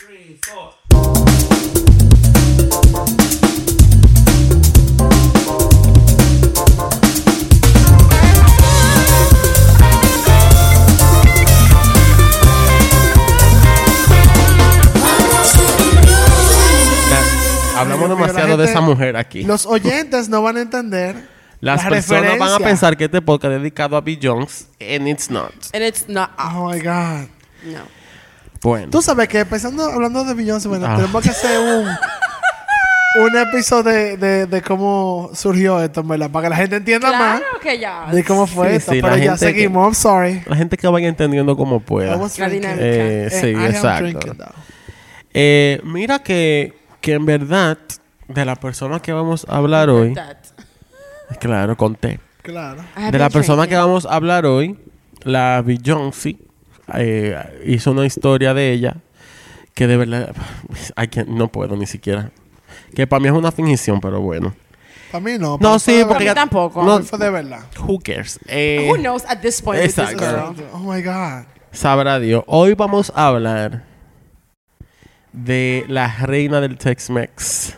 three, four. Ya, Hablamos demasiado de esa mujer aquí. Los oyentes no van a entender. Las la personas van a pensar que este podcast es dedicado a Beyoncé, and it's not. And it's not. Oh my God. No. Bueno. Tú sabes que empezando hablando de Beyoncé, bueno, Ah. tenemos que hacer un, un episodio de, de, de cómo surgió esto, ¿verdad? Para que la gente entienda Claro que ya. más de cómo fue Sí, esto. sí, la pero ya gente que- seguimos. I'm sorry. La gente que vaya entendiendo como pueda. La dinámica. Eh, Eh, sí, I exacto. Eh, mira que, que en verdad, de la persona que vamos a hablar hoy, claro, conté. Claro. De la persona que vamos a hablar hoy, la Beyoncé, eh, hizo una historia de ella que de verdad, no puedo ni siquiera. Que para mí es una fingición, pero bueno. Para mí no. No, sí, porque ya- tampoco. no- fue de verdad. Who cares? Eh, Who knows at this point this Exacto. Oh my God. sabrá Dios. Hoy vamos a hablar de la reina del Tex-Mex,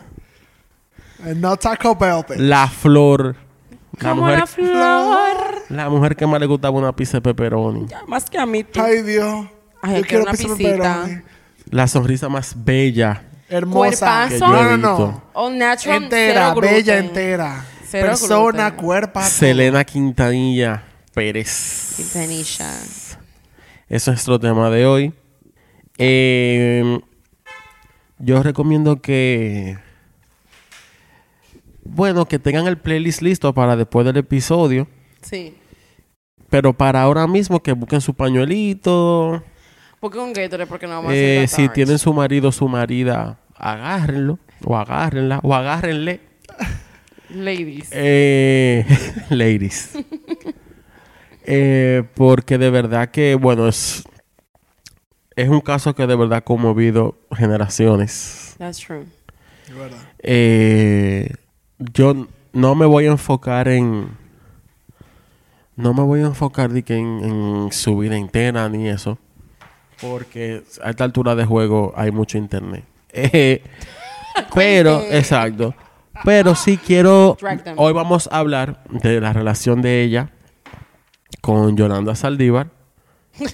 And no Taco Bell, bitch. la flor, la Como mujer, la flor. la mujer que más le gustaba una pizza de pepperoni, Ya, Más que a mí, tú. Ay, Dios. Ay, Yo quiero una pizza pisita. pepperoni. la sonrisa más bella. Hermosa. Que yo he No, no, no. All natural. Entera, bella entera. Cero Persona, gluten. cuerpo. todo. Selena Quintanilla Pérez. Quintanilla. Eso es nuestro tema de hoy. Eh, yo recomiendo que. Bueno, que tengan el playlist listo para después del episodio. Sí. Pero para ahora mismo que busquen su pañuelito. Porque un Gatorade, porque no vamos a Eh, si tienen su marido o su marida, agárrenlo. O agárrenla. O agárrenle. Ladies. Eh, ladies. Eh, porque de verdad que, bueno, es, es un caso que de verdad ha conmovido generaciones. That's true. Eh, yo no me voy a enfocar en... No me voy a enfocar de que en, en su vida entera ni eso. Porque a esta altura de juego hay mucho internet. Eh, pero, exacto. Pero sí quiero... Hoy vamos a hablar de la relación de ella con Yolanda Saldívar.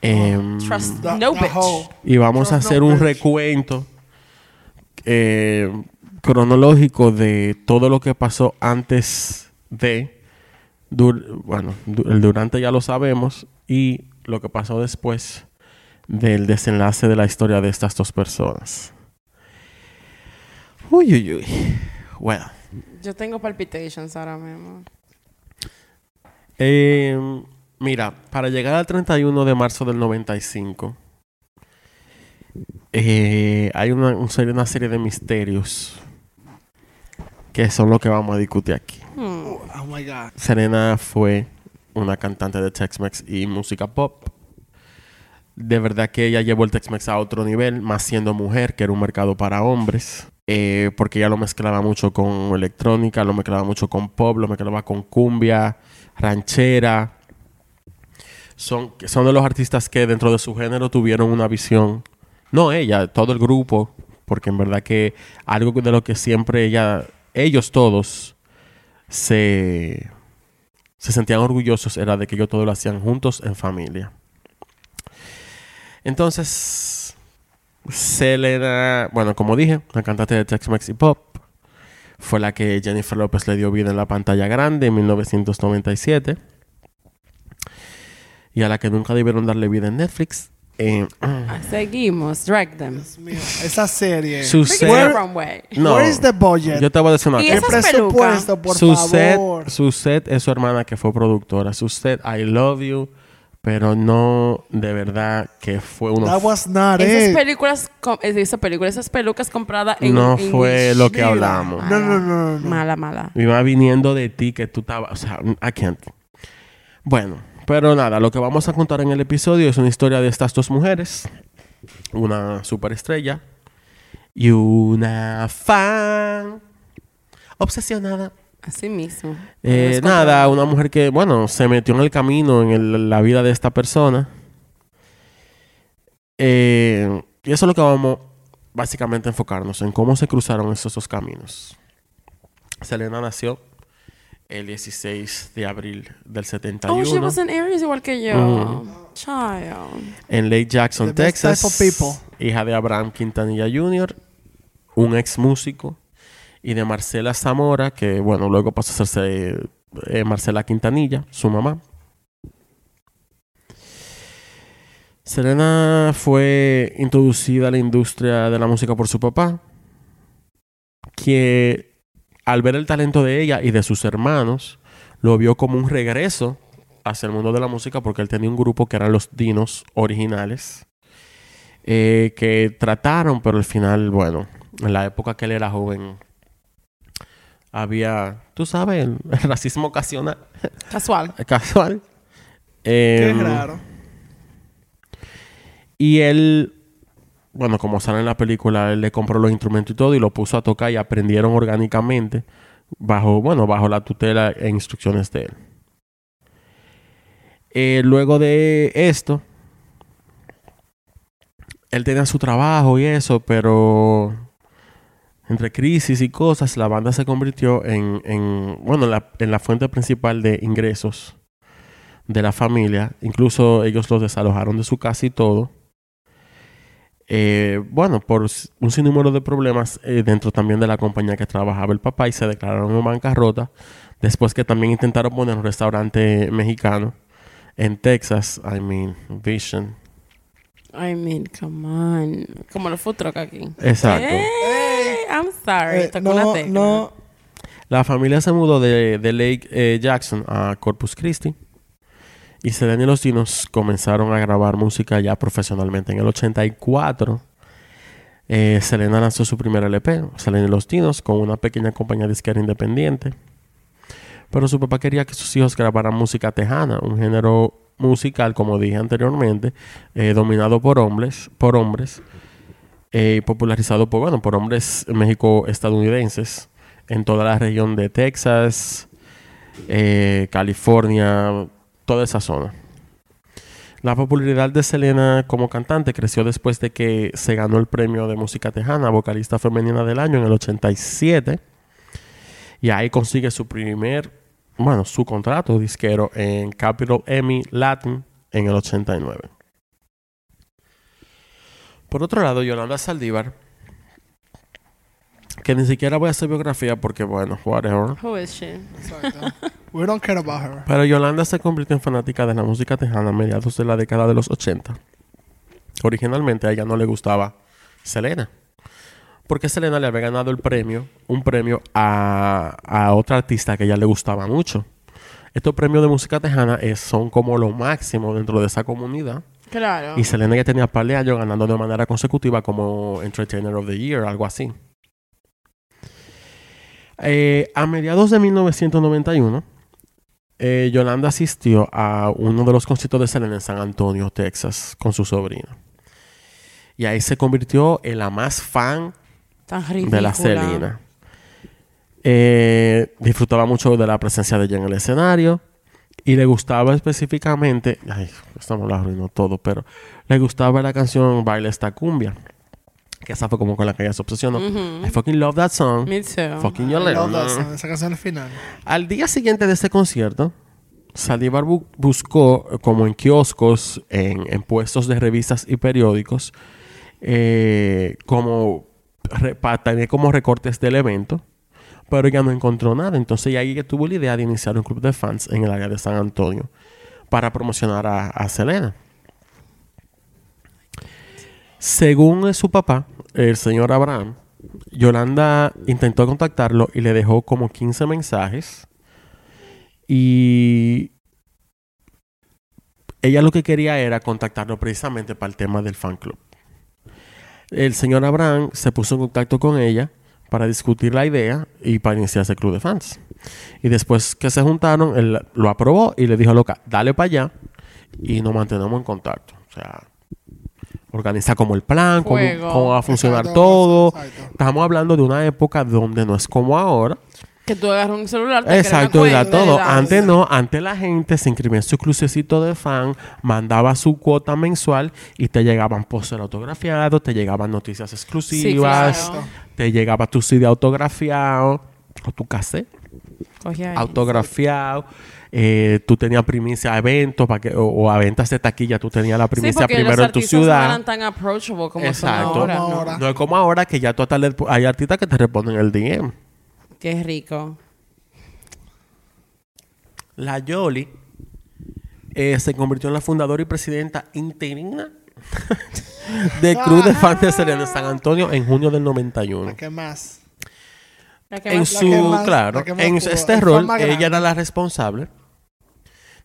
Em, Trust The- no the bitch. whole- y vamos a hacer no un bitch. recuento eh, cronológico de todo lo que pasó antes de. dur- bueno, du- el durante ya lo sabemos. Y lo que pasó después del desenlace de la historia de estas dos personas. Uy, uy, uy. Bueno. Yo tengo palpitations ahora mismo. Eh, mira, para llegar al 31 de marzo del 95, eh, hay una, un serie- una serie de misterios que son lo que vamos a discutir aquí. Hmm. Oh my God. Serena fue una cantante de Tex-Mex y música pop. De verdad que ella llevó el Tex-Mex a otro nivel, más siendo mujer, que era un mercado para hombres. eh, porque ella lo mezclaba mucho con electrónica, lo mezclaba mucho con pop, lo mezclaba con cumbia, ranchera. Son, son de los artistas que dentro de su género tuvieron una visión. No ella, todo el grupo. Porque en verdad que algo de lo que siempre ella, ellos todos, se, se sentían orgullosos era de que ellos todo lo hacían juntos en familia. Entonces, Selena, bueno, como dije, la cantante de Tex-Mex y Pop, fue la que Jennifer López le dio vida en la pantalla grande en 1997 y a la que nunca debieron darle vida en Netflix. Eh, Seguimos. Drag them. Dios mío. Esa serie. su Bring it set, from way. no, Where is the budget? yo te voy a decir una Y cosa. El esas presupuesto, por su favor. set, su set es su hermana que fue productora. Su set, I love you, pero no de verdad que fue uno. That was not Esas it. películas, com- eh, esa película, esas pelucas compradas en no en fue Wish. lo que Mira. hablamos. No, no, no, no, no. Mala, mala. Y va viniendo de ti que tú estabas, o sea, I can't. Bueno, pero nada, lo que vamos a contar en el episodio es una historia de estas dos mujeres, una superestrella y una fan obsesionada. Así mismo. Eh, nada, una mujer que, bueno, se metió en el camino, en el- la vida de esta persona. Eh, y eso es lo que vamos básicamente a enfocarnos en cómo se cruzaron esos dos caminos. Selena nació el 16 de abril del 71 Oh, she was in Aries igual que yo. Mm. Child. en Lake Jackson, The best Texas. type of people. Hija de Abraham Quintanilla Jr., un ex músico, y de Marcela Zamora, que bueno, luego pasó a hacerse eh, Marcela Quintanilla, su mamá. Selena fue introducida a la industria de la música por su papá, que al ver el talento de ella y de sus hermanos, lo vio como un regreso hacia el mundo de la música porque él tenía un grupo que eran los Dinos originales, eh, que trataron, pero al final, bueno, en la época que él era joven, había, tú sabes, el, el racismo ocasional, Casual. casual. Qué Em, raro. y él, bueno, como sale en la película, él le compró los instrumentos y todo y lo puso a tocar y aprendieron orgánicamente bajo, bueno, bajo la tutela e instrucciones de él. Eh, luego de esto, él tenía su trabajo y eso, pero entre crisis y cosas, la banda se convirtió en, en bueno, la- en la fuente principal de ingresos de la familia. Incluso ellos los desalojaron de su casa y todo. Eh, bueno, por un sinnúmero de problemas eh, dentro también de la compañía que trabajaba el papá y se declararon en bancarrota. Después que también intentaron poner un restaurante mexicano en Texas, I mean, Vision. I mean, come on. Como los food truck aquí. Exacto. Hey, I'm sorry. Eh, Tocó una no, no. La familia se mudó de, de Lake eh, Jackson a Corpus Christi. Y Selena y los Dinos comenzaron a grabar música ya profesionalmente. En el 84, eh, Selena lanzó su primer LP, Selena y los Dinos, con una pequeña compañía disquera independiente. Pero su papá quería que sus hijos grabaran música tejana, un género musical, como dije anteriormente, eh, dominado por hombres, por hombres, eh, popularizado por, bueno, por hombres México-estadounidenses en toda la región de Texas, eh, California, toda esa zona. La popularidad de Selena como cantante creció después de que se ganó el premio de música tejana, vocalista femenina del año en el 87. Y ahí consigue su primer, bueno, su contrato disquero en Capitol Emmy Latin en el 89. Por otro lado, Yolanda Saldívar, que ni siquiera voy a hacer biografía porque, bueno, whatever. Who is she? Exacto. We don't care about her. Pero Yolanda se convirtió en fanática de la música tejana a mediados de la década de los 80. Originalmente a ella no le gustaba Selena. Porque Selena le había ganado el premio, un premio a, a otra artista que a ella le gustaba mucho. Estos premios de música tejana es- son como lo máximo dentro de esa comunidad. Claro. Y Selena ya tenía par de años ganando de manera consecutiva como Entertainer of the Year, algo así. Eh, a mediados de 1991, eh, Yolanda asistió a uno de los conciertos de Selena en San Antonio, Texas, con su sobrino. Y ahí se convirtió en la más fan de la Selena. Eh, disfrutaba mucho de la presencia de ella en el escenario y le gustaba específicamente, ay, estamos la arruinó todo, pero le gustaba la canción Baila esta cumbia, que esa fue como con la que ella se obsesionó. I fucking love that song. Me too. Fucking I love that song. Esa canción al final. Al día siguiente de ese concierto, Saldívar bu- buscó, eh, como en kioscos, en, en puestos de revistas y periódicos, eh, como tener como recortes del evento, pero ya no encontró nada. Entonces, ya ahí que tuvo la idea de iniciar un club de fans en el área de San Antonio para promocionar a, a Selena. Según su papá, el señor Abraham, Yolanda intentó contactarlo y le dejó como 15 mensajes. Y ella lo que quería era contactarlo precisamente para el tema del fan club. El señor Abraham se puso en contacto con ella para discutir la idea y para iniciarse el club de fans. Y después que se juntaron, él lo aprobó y le dijo, loca, dale para allá y nos mantenemos en contacto. O sea, organiza como el plan, cómo, va a funcionar Exacto, todo. exacto. Estamos hablando de una época donde no es como ahora, Que tú agarras un celular, te Exacto, y da todo. Antes no, antes la gente se inscribía en su crucecito de fan, mandaba su cuota mensual y te llegaban póster autografiados, te llegaban noticias exclusivas, claro. te llegaba tu CD autografiado o tu cassette autografiado. Eh, tú tenías primicia a eventos para que, o, o a ventas de taquilla, tú tenías la primicia primero los en tu ciudad. no eran tan approachable como Exacto. son ahora. Como ¿no? ahora. No es como ahora que ya tú hasta le- hay artistas que te responden el DM. Qué rico. La Yoli eh, se convirtió en la fundadora y presidenta interina del Club de Fans de Serena San Antonio en junio del 91. ¿Para qué más? En su, más- claro, en este rol, ella era la responsable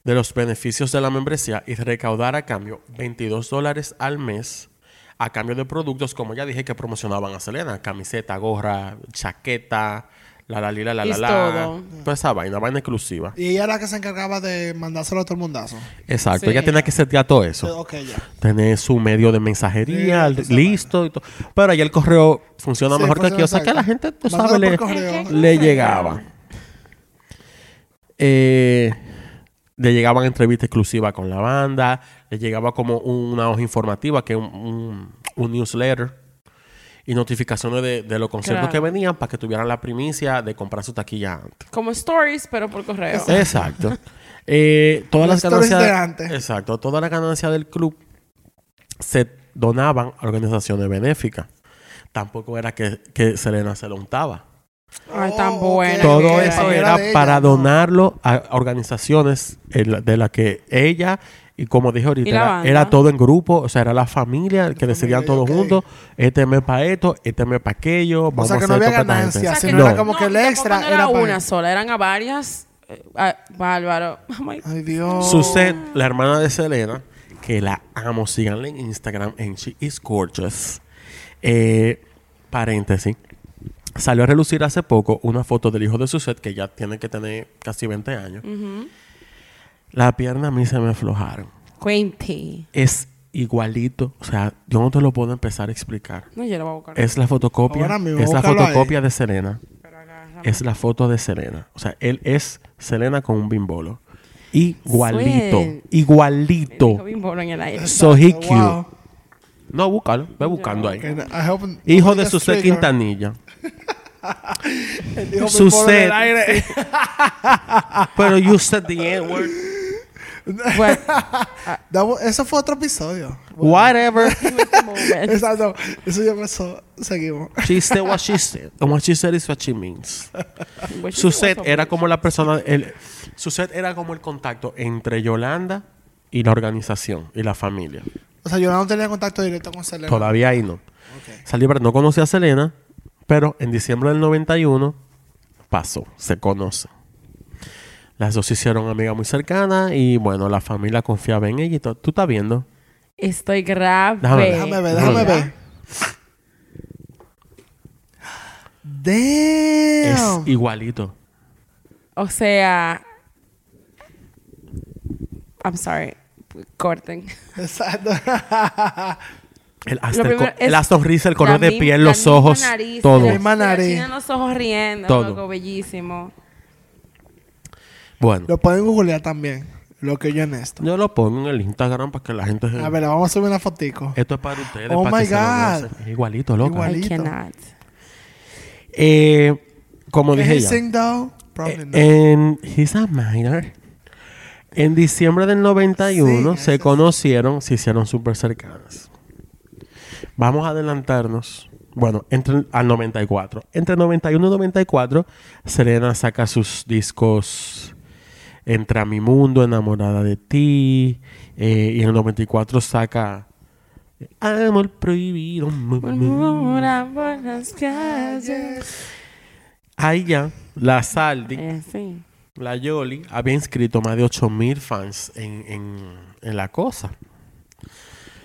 de los beneficios de la membresía y recaudar a cambio 22 dólares al mes a cambio de productos, como ya dije, que promocionaban a Selena. Camiseta, gorra, chaqueta, la la li, la la la Es la. todo. Toda esa vaina, vaina exclusiva. Y ella era la que se encargaba de mandárselo a todo el mundazo. Exacto, Sí. ella tenía que setear todo eso. Eh, Ok, ya. Tener su medio de mensajería Sí, esa listo y todo. Pero ahí el correo funciona Sí, mejor que aquí. O sea que a la exacto. gente, tú Mándalo sabes, le, correo. le llegaba. Eh, le llegaban entrevistas exclusivas con la banda. Le llegaba como una hoja informativa, que es un, un- un newsletter. Y notificaciones de, de los conciertos Claro. que venían para que tuvieran la primicia de comprar su taquilla antes. Como stories, pero por correo. Exacto. Eh, todas Las ganancias. de antes. Exacto. Todas las ganancias del club se donaban a organizaciones benéficas. Tampoco era que, que Selena se lo untaba. Ay, tan Oh, ok. buena. Todo eso era era de ella, para ¿no? donarlo a organizaciones de las que ella, y como dije ahorita, ¿Y la era, todo en grupo, o sea, era la familia que decidían familia, todos juntos, este mes para esto, este mes para aquello, vamos sea, que a no hacer había ganancias, O sea, sino que era como que el extra no era era para- una sola, eran a varias. Eh, ah, bárbaro. Oh my- Ay, Dios. Suzette, la hermana de Selena, que la amo, síganle en Instagram en She is Gorgeous. Eh, paréntesis. Salió a relucir hace poco una foto del hijo de Suzette, que ya tiene que tener casi 20 años. Ujú. La pierna a mí se me aflojaron. Cuente. Es igualito. O sea, yo no te lo puedo empezar a explicar. No, yo lo voy a buscar. Es la fotocopia. Ahora mismo, es la ahí. fotocopia de Selena. Es la foto de Selena. O sea, él es Selena con un bimbolo. Igualito. Igualito. Bimbolo en el aire. So he wow. cute. No, búscalo. Ve buscando ahí. Okay, I hope- Hijo de trigger. Quintanilla. Aire. Pero you said the N-word. Bueno, That was- Eso fue otro episodio. Whatever. Exacto. Eso ya pasó. Seguimos. She said what she said. And what she said is what she means. Suzette era como la persona... El, Suzette era como el contacto entre Yolanda y la organización y la familia. O sea, yo no tenía contacto directo con Selena. Todavía ahí no. Ok. Salió, pero no conocía a Selena, pero en diciembre del 91 pasó, se conoce. Las dos se hicieron amigas muy cercanas y bueno, la familia confiaba en ella y todo. ¿Tú estás viendo? Estoy grave. Déjame ver. Déjame ver, déjame ver. Es igualito. O sea. I'm sorry. Corten. Exacto. El, hasta el la sonrisa, el color de piel, los ojos, nariz, todo. la- Misma la nariz. Tienen los ojos riendo. Todo. Loco, bellísimo. Bueno, Lo pueden googlear también. Lo que yo en esto. yo lo pongo en el Instagram para que la gente... se- A ver, vamos a subir una fotico. Esto es para ustedes, Oh para my que se lo God. Es igualito. I Igualito. cannot. Eh, como dije ¿Can he ya. sing though? Probably not. En He's a Minor. En diciembre del 91 Sí, se conocieron, se hicieron súper cercanas. Vamos a adelantarnos. Bueno, entre al 94. Entre 91 y 94, Selena saca sus discos Entre a mi mundo, Enamorada de ti. eh, y en el 94 saca Amor prohibido. Murmura por las calles. Ahí ya, la Saldi. Eh, sí. La Yoli había inscrito más de 8000 fans en, en, en la cosa.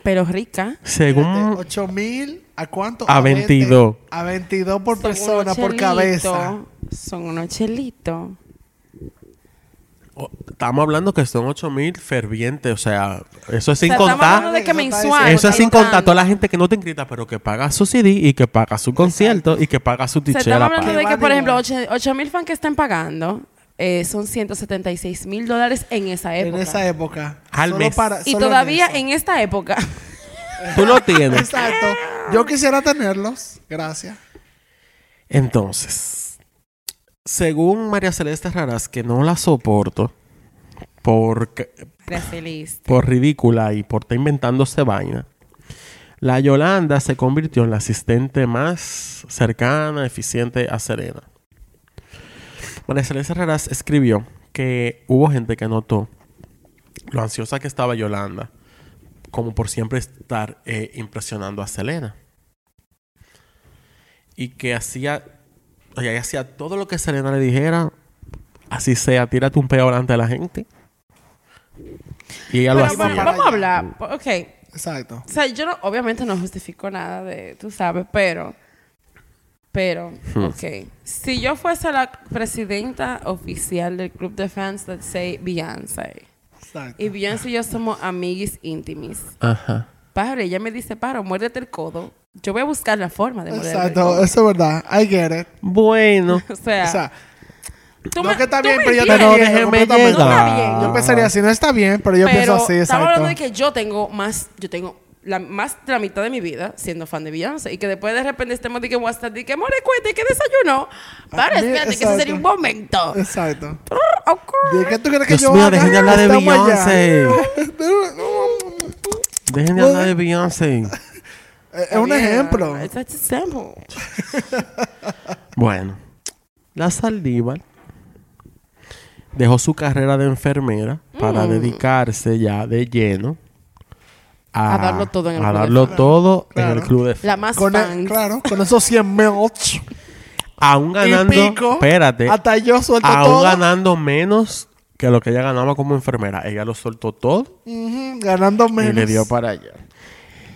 Pero rica. Según 8 mil, ¿a cuánto? A 22. A 22 por Son persona, por cabeza. Son unos chelitos. Estamos hablando que son 8 mil fervientes, o sea, eso es sin O sea, estamos contar. hablando de que mensual. Eso es sin contar toda la gente que no te inscrita, pero que paga su CD y que paga su concierto y que paga su O sea, tichera. estamos hablando de que, por ejemplo, igual. 8 mil fans que están pagando eh, son 176 mil dólares en esa En época. esa época. Al mes. para- y todavía en esta época. Tú lo tienes. Exacto. Yo quisiera tenerlos. Gracias. Entonces, según María Celeste Raras, que no la soporto feliz. por ridícula y por estar inventándose vaina, la Yolanda se convirtió en la asistente más cercana, eficiente a Serena. María Celeste Raras escribió que hubo gente que notó lo ansiosa que estaba Yolanda, como por siempre estar eh, impresionando a Selena. Y que hacía, oye, ella hacía todo lo que Selena le dijera, así sea, tírate un peo delante de la gente. Y ella lo hacía. vamos a hablar. Ok. Exacto. O sea, yo no- obviamente no justifico nada de, tú sabes, pero, pero, Hmm. ok. Si yo fuese la presidenta oficial del club de fans, let's say Beyoncé, Exacto. y Beyoncé y yo somos amiguis íntimis, Ajá. Pájaro, ella me dice, pájaro, muérdete el codo. Yo voy a buscar la forma de muérdete el Exacto. codo. Eso es verdad. I get it. Bueno. O sea, O sea, tú no me- que está bien, pero yo. Pero déjeme completamente. No está bien. llegar. Yo pensaría así, no está bien, pero yo Pero pienso así, estamos exacto. hablando de que yo tengo más, yo tengo la, más de la mitad de mi vida siendo fan de Beyoncé y que después de repente estemos de que WhatsApp, de que more cuenta y que desayuno. Para, Ah, espérate, que ese sería un momento. Exacto. ¿De qué tú crees que Dios yo mío, dejen de hablar de Estamos. Beyoncé. Dejen de hablar de Beyoncé. Es un ejemplo. It's just a sample. Bueno, la Saldívar dejó su carrera de enfermera para Mm. dedicarse ya de lleno a, A darlo todo en el a club de darlo todo en Claro. el club de fans. La más Con fans. el- claro, con esos 100 mil. Aún ganando, y pico. espérate, Hasta yo suelto aún todo. ganando menos que lo que ella ganaba como enfermera. Ella lo soltó todo ganando menos. y le dio para allá.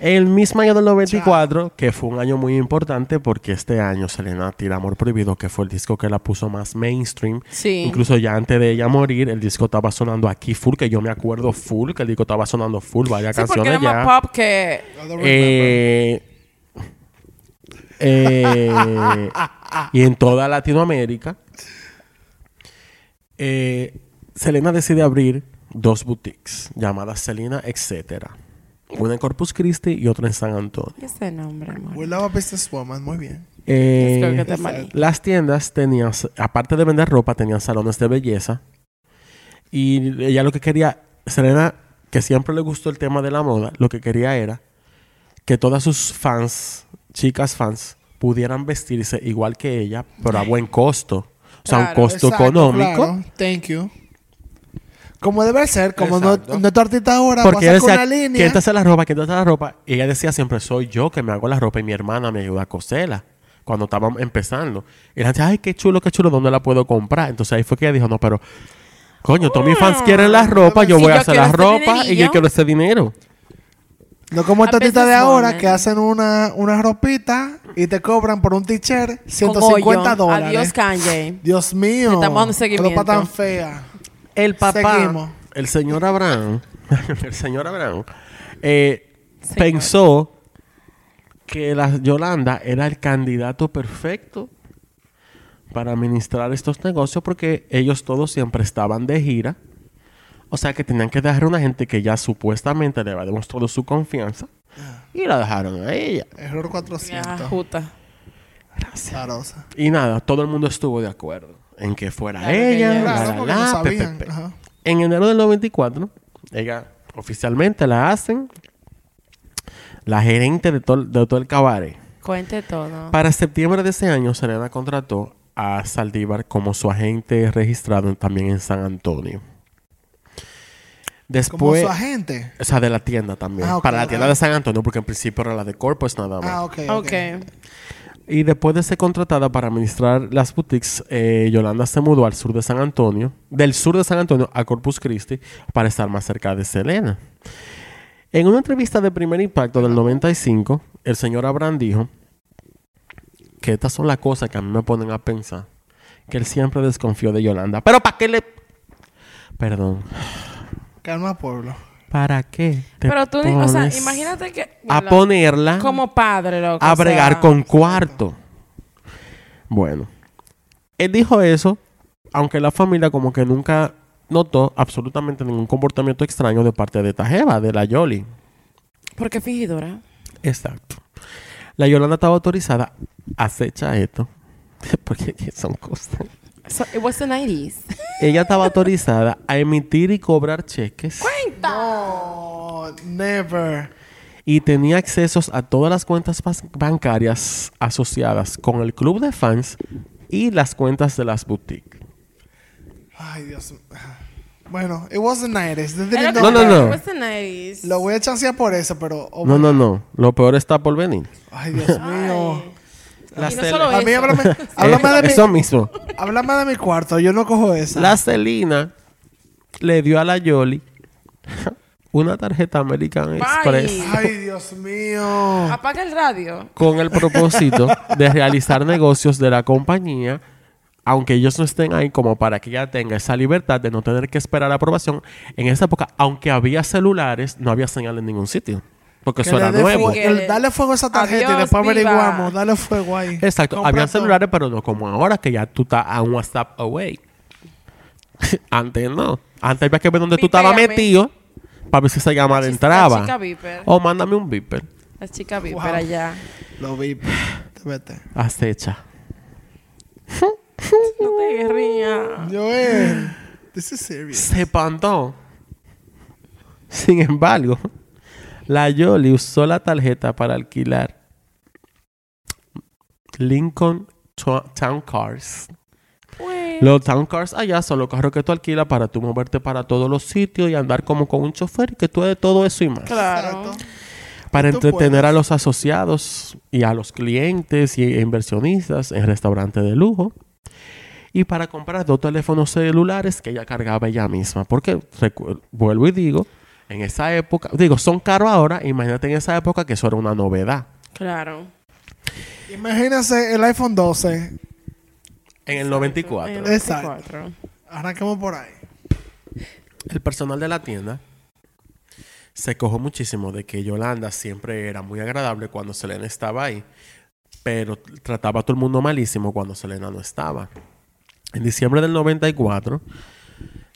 El mismo año del 94, que fue un año muy importante porque este año Selena tira Amor Prohibido, que fue el disco que la puso más mainstream. Sí. Incluso ya antes de ella morir, el disco estaba sonando aquí full, que yo me acuerdo full, que el disco estaba sonando full, varias Sí, porque era canciones más ya. pop que... Eh, eh, y en toda Latinoamérica, eh, Selena decide abrir dos boutiques llamadas Selena Etcétera. Una en Corpus Christi y otra en San Antonio. ¿Qué es ese nombre, amor? We love a businesswoman. Muy bien. Eh, Creo que te malí. las tiendas tenían, aparte de vender ropa, tenían salones de belleza. Y ella lo que quería, Selena, que siempre le gustó el tema de la moda, lo que quería era que todas sus fans, chicas fans, pudieran vestirse igual que ella, pero a buen costo. O sea, un Claro. costo Exacto, económico. claro. Thank you. Como debe ser, como no, Exacto. nuestro artista ahora Porque a ella sacar decía, una línea. ¿quién te hace la ropa? ¿Quién te hace la ropa? Y ella decía siempre, soy yo que me hago la ropa y mi hermana me ayuda a coserla. Cuando estábamos empezando. Y ella decía, ay, qué chulo, qué chulo, ¿dónde la puedo comprar? Entonces ahí fue que ella dijo, no, pero... Coño, todos mis fans quieren la ropa, yo voy a yo hacer quiero la ropa y yo dinerillo. quiero ese dinero. No como esta A artista de ahora que hacen una, una ropita y te cobran por un t-shirt Con 150 hoyo. dólares. Adiós, Kanye. Dios mío. Le estamos dando seguimiento. Ropa tan fea. El papá, Seguimos. el señor Abraham, el señor Abraham, eh, Señor. pensó que la Yolanda era el candidato perfecto para administrar estos negocios porque ellos todos siempre estaban de gira. O sea que tenían que dejar a una gente que ya supuestamente le había demostrado su confianza y la dejaron a ella. Error Ya, 400. juta. Zarosa. Y nada, todo el mundo estuvo de acuerdo en que fuera Claro que ella. ya. la, Claro, la, porque la, no pe, sabían. pe, pe. Ajá. En enero del 94, ella oficialmente la hacen la gerente de todo, de todo el cabaret. Cuente todo. Para septiembre de ese año, Selena contrató a Saldívar como su agente registrado también en San Antonio. Como Después, su agente. o sea, de la tienda también. Ah, para la tienda de San Antonio, porque en principio era la de Corpus nada más. Ah, ok. ok. Y después de ser contratada para administrar las boutiques, eh, Yolanda se mudó al sur de San Antonio, del sur de San Antonio a Corpus Christi, para estar más cerca de Selena. En una entrevista de primer impacto del 95, el señor Abraham dijo que estas son las cosas que a mí me ponen a pensar, que él siempre desconfió de Yolanda. Pero ¿para qué le... Perdón. Calma, pueblo. ¿Para qué? te Pero tú, ni- o sea, pones imagínate que... A ponerla Como padre, loco. a sea, bregar con cuarto. Bueno. Él dijo eso, aunque la familia como que nunca notó absolutamente ningún comportamiento extraño de parte de esta jeva, de la Yoli. Porque fingidora. Exacto. La Yolanda estaba autorizada, acecha esto, porque son cosas. So, it was the 90s. Ella estaba autorizada a emitir y cobrar cheques No, never. y tenía accesos a todas las cuentas bancarias asociadas con el club de fans y las cuentas de las boutiques. Ay, Dios. Bueno, it was the 90s. They Era didn't como- know No, no, no. It was the 90s. Lo voy a chancear por eso, pero... oh No, no, no. Lo peor está por venir. Ay, Dios mío. Ay. La y no solo A mí eso. háblame, háblame, de mi, Eso mismo. háblame de mi cuarto. Yo no cojo esa. La Celina le dio a la Yoli una tarjeta American Express Ay, Dios mío. Apaga el radio. con el propósito de realizar negocios de la compañía, aunque ellos no estén ahí, como para que ella tenga esa libertad de no tener que esperar la aprobación. En esa época, aunque había celulares, no había señal en ningún sitio. Porque Que eso era nuevo. fuego- el- dale fuego a esa tarjeta y después viva. averiguamos. Dale fuego ahí. Exacto, habían celulares, pero no como ahora, que ya tú estás a un WhatsApp away. Antes no. Antes había que ver dónde tú estabas metido para ver si esa llamada La entraba. chica viper. O mándame un beeper. La chica viper Wow. allá. Lo vi. Vete. Acecha. No te rías. Joel. This is serious. Se espantó. Sin embargo, la Yoli usó la tarjeta para alquilar Lincoln Town Cars. Bueno. Los Town Cars allá son los carros que tú alquilas para tú moverte para todos los sitios y andar como con un chofer y que tú de todo eso y más. Claro. Para entretener puedes. a los asociados y a los clientes y inversionistas en restaurantes de lujo. Y para comprar dos teléfonos celulares que ella cargaba ella misma. Porque, vuelvo y digo, en esa época, digo, son caros ahora, imagínate en esa época que eso era una novedad. Claro. Imagínense el iPhone 12. En el 94. En el Exacto. 94. Arranquemos por ahí. El personal de la tienda se cojó muchísimo de que Yolanda siempre era muy agradable cuando Selena estaba ahí, pero trataba a todo el mundo malísimo cuando Selena no estaba. En diciembre del 94,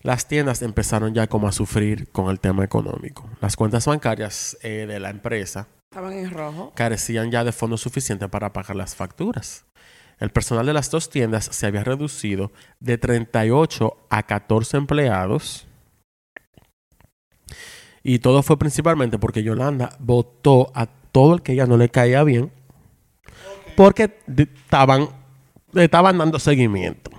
las tiendas empezaron ya como a sufrir con el tema económico. Las cuentas bancarias eh, de la empresa Estaban en rojo. carecían ya de fondos suficientes para pagar las facturas. El personal de las dos tiendas se había reducido de 38 a 14 empleados. Y todo fue principalmente porque Yolanda votó a todo el que ella no le caía bien. Porque estaban, le estaban dando seguimiento.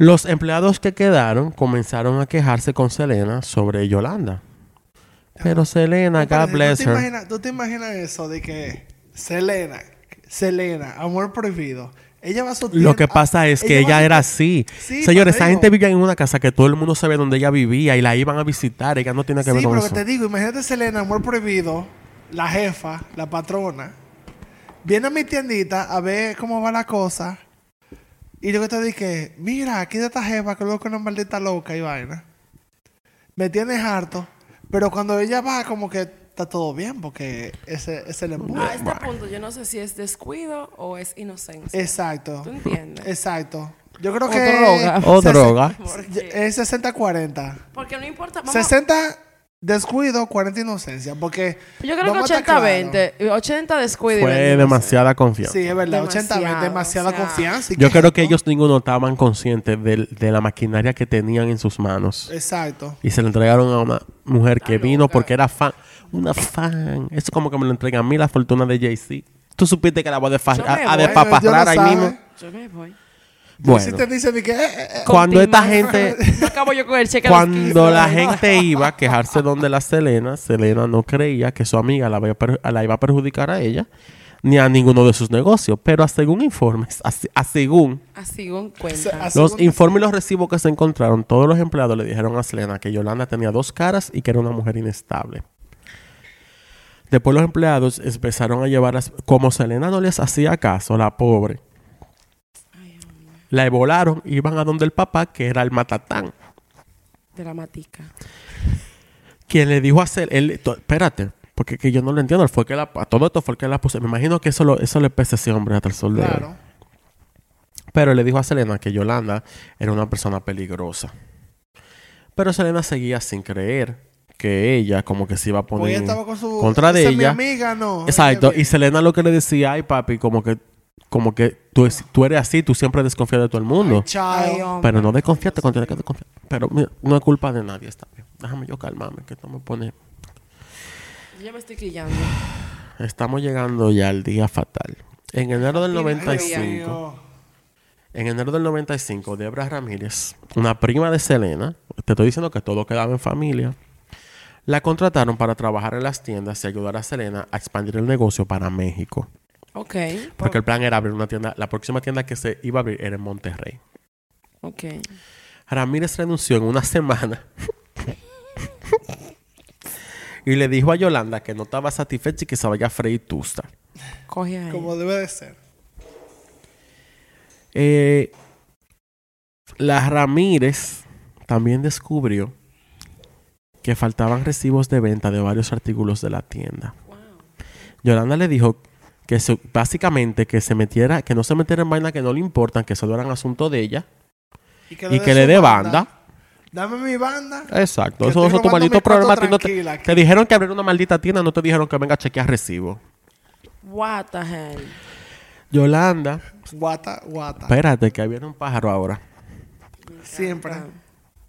Los empleados que quedaron comenzaron a quejarse con Selena sobre Yolanda. Pero Selena, God bless ¿tú te, her. imaginas, ¿Tú te imaginas eso de que Selena, Selena, amor prohibido? Ella va a su Lo que pasa es que ella era así. Sí, Señores, pero esa gente vivía en una casa que todo el mundo sabía dónde ella vivía y la iban a visitar. Ella no tiene que Sí, ver con pero eso. que te digo, imagínate Selena, amor prohibido, la jefa, la patrona, viene a mi tiendita a ver cómo va la cosa. Y yo que te dije, mira, aquí de esta jefa que luego es una maldita loca y vaina. Me tienes harto. Pero cuando ella va, como que está todo bien, porque ese es el embudo. A este punto, yo no sé si es descuido o es inocencia. Exacto. ¿Tú entiendes? Exacto. Yo creo O que. droga. O droga. Es 60-40. porque no importa. Vamos, 60 descuido, 40 inocencia. Porque. yo creo que vamos a estar 80-20. 80 descuido. Fue 20 demasiada confianza. Sí, es verdad. Demasiado, 80 demasiada o sea, confianza. ¿Y Yo creo que ellos ninguno estaban conscientes del- de, la maquinaria que tenían en sus manos. Exacto. Y se le entregaron a una mujer que vino loca. porque era fan. Una fan. Eso es como que me lo entregan a mí la fortuna de Jay-Z. Tú supiste que la voy a, a, a despaparrar ahí mismo. Yo me voy. Bueno, Si te dicen de que. eh, eh, eh, cuando esta gente... No acabo yo con el cheque Cuando 15. la gente iba a quejarse donde la Selena, Selena no creía que su amiga la, iba a per- la iba a perjudicar a ella ni a ninguno de sus negocios. Pero a según informes, a, se- a según cuenta. Los informes y los recibos que se encontraron, todos los empleados le dijeron a Selena que Yolanda tenía dos caras y que era una mujer inestable. Después los empleados empezaron a llevar, como Selena no les hacía caso, la pobre, la volaron, iban a donde el papá, que era el matatán. Dramática. Quien le dijo a hacer, él, to- espérate, porque que yo no lo entiendo, fue que la, a todo esto fue el que la puso. Me imagino que eso, lo, eso le pesa a ese hombre hasta el sol de hoy. Claro. Pero le dijo a Selena que Yolanda era una persona peligrosa. Pero Selena seguía sin creer que ella como que se iba a poner ella estaba con su... contra de "Esa es ella. mi amiga, no. Exacto. Y Selena lo que le decía, ay papi, como que, como que tú, es- tú eres así, tú siempre desconfías de todo el mundo. Ay. Pero no desconfiate con que desconfiar. Pero mira, no es culpa de nadie, está bien. Déjame yo calmarme, que esto me pone... Yo ya me estoy quillando. Estamos llegando ya al día fatal. En enero del Ay, Dios 95... mío. En enero del 95, Debra Ramírez, una prima de Selena, te estoy diciendo que todo quedaba en familia, la contrataron para trabajar en las tiendas y ayudar a Selena a expandir el negocio para México. Ok, Porque el plan era abrir una tienda, la próxima tienda que se iba a abrir era en Monterrey. ok. Ramírez renunció en una semana y le dijo a Yolanda que no estaba satisfecha y que se vaya a freír tusta. Coge ahí. Como debe de ser. Eh, la Ramírez también descubrió que faltaban recibos de venta de varios artículos de la tienda. Wow. Yolanda le dijo que se- básicamente que se metiera, que no se metiera en vainas que no le importan, que solo eran asunto de ella y que le dé banda. Dame mi banda. Exacto, eso es tu maldito problema. no te, dijeron que abrir una maldita tienda, no te dijeron que venga a chequear recibo. What the hell? Yolanda, Guata, guata. espérate que viene un pájaro ahora. Siempre.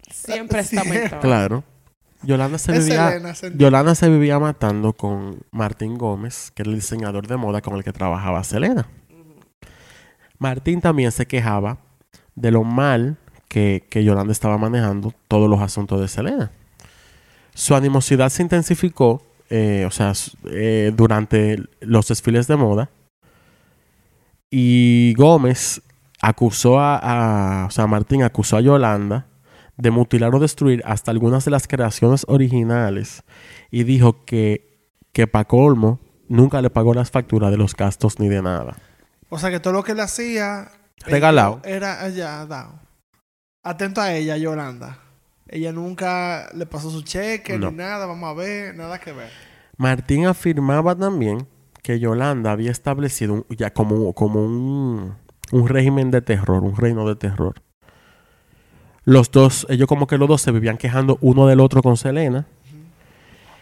Siempre está Siempre. Claro. Yolanda se Es vivía Yolanda se vivía matando con Martín Gómez, que era el diseñador de moda con el que trabajaba Selena. Martín también se quejaba de lo mal que, que Yolanda estaba manejando todos los asuntos de Selena. Su animosidad se intensificó, eh, o sea, eh, durante los desfiles de moda. Y Gómez acusó a, a- o sea, Martín acusó a Yolanda de mutilar o destruir hasta algunas de las creaciones originales y dijo que, que pa' colmo nunca le pagó las facturas de los gastos ni de nada. O sea que todo lo que le hacía. Regalado. eh, Era allá dado. Atento a ella, Yolanda. Ella nunca le pasó su cheque No. ni nada. Vamos a ver, nada que ver. Martín afirmaba también que Yolanda había establecido un- ya como, como un, un régimen de terror, un reino de terror. Los dos, ellos como que los dos se vivían quejando uno del otro con Selena.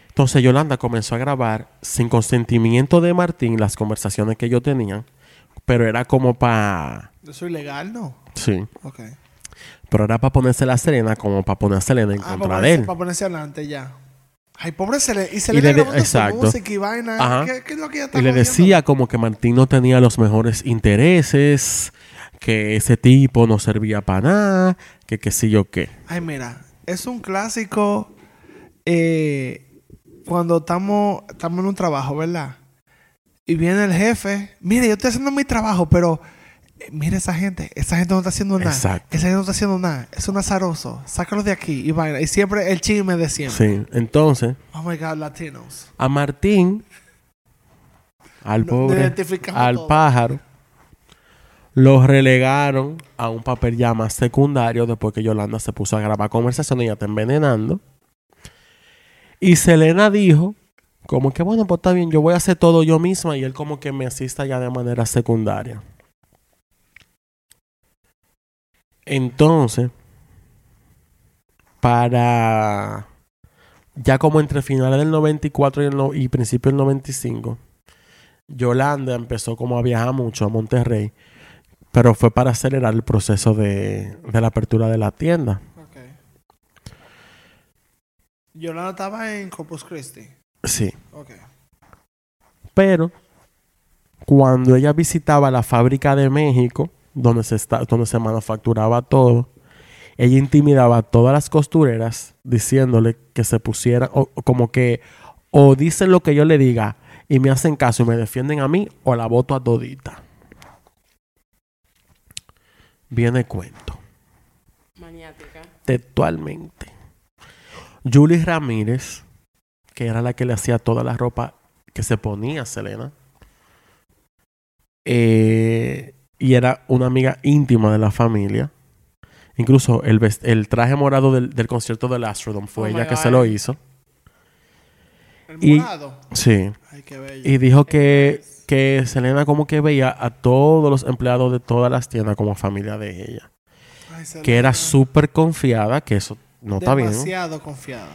Entonces Yolanda comenzó a grabar sin consentimiento de Martín las conversaciones que ellos tenían, pero era como para... Eso es ilegal, ¿no? Sí, Ok. pero era para ponerse la Selena como para poner a Selena en Ah, contra para de él. para ponerse adelante ya. Ay, pobre Selena. Y Selena le de- grabando su exacto. música y vaina. Ajá. ¿Qué, qué es lo que ella está Y le decía como que Martín no tenía los mejores intereses, que ese tipo no servía para nada, que qué sé yo qué. Ay, mira. Es un clásico eh, cuando estamos, estamos en un trabajo, ¿verdad? Y viene el jefe. Mire, yo estoy haciendo mi trabajo, pero... eh, mire esa gente. Esa gente no está haciendo nada. Exacto. Esa gente no está haciendo nada. Es un azaroso. Sácalo de aquí y vaina. Y siempre el chisme de siempre. Sí, entonces Oh my God, latinos. a Martín, al pobre, al todo. pájaro, lo relegaron a un papel ya más secundario después que Yolanda se puso a grabar conversaciones y ya está envenenando. Y Selena dijo, como que bueno, pues está bien, yo voy a hacer todo yo misma y él como que me asista ya de manera secundaria. Entonces, para ya como entre finales del 94 y, el y principios del 95, Yolanda empezó como a viajar mucho a Monterrey, pero fue para acelerar el proceso de, de la apertura de la tienda. Ok. Yolanda estaba en Corpus Christi. Sí. Ok. Pero cuando ella visitaba la fábrica de México, donde se, está, donde se manufacturaba todo, ella intimidaba a todas las costureras diciéndole que se pusieran, o, o como que, o dicen lo que yo le diga y me hacen caso y me defienden a mí, o la voto a todita. Viene cuento. Maniática. Textualmente. Julie Ramírez, que era la que le hacía toda la ropa que se ponía a Selena, eh, y era una amiga íntima de la familia. Incluso el, traje morado del, del concierto del Astrodome fue Oh ella que God. se lo hizo. El Y- morado. Sí. Ay, qué bello. Y dijo que, que Selena como que veía a todos los empleados de todas las tiendas como familia de ella. Ay. Que era súper confiada, que eso no está bien. Demasiado confiada.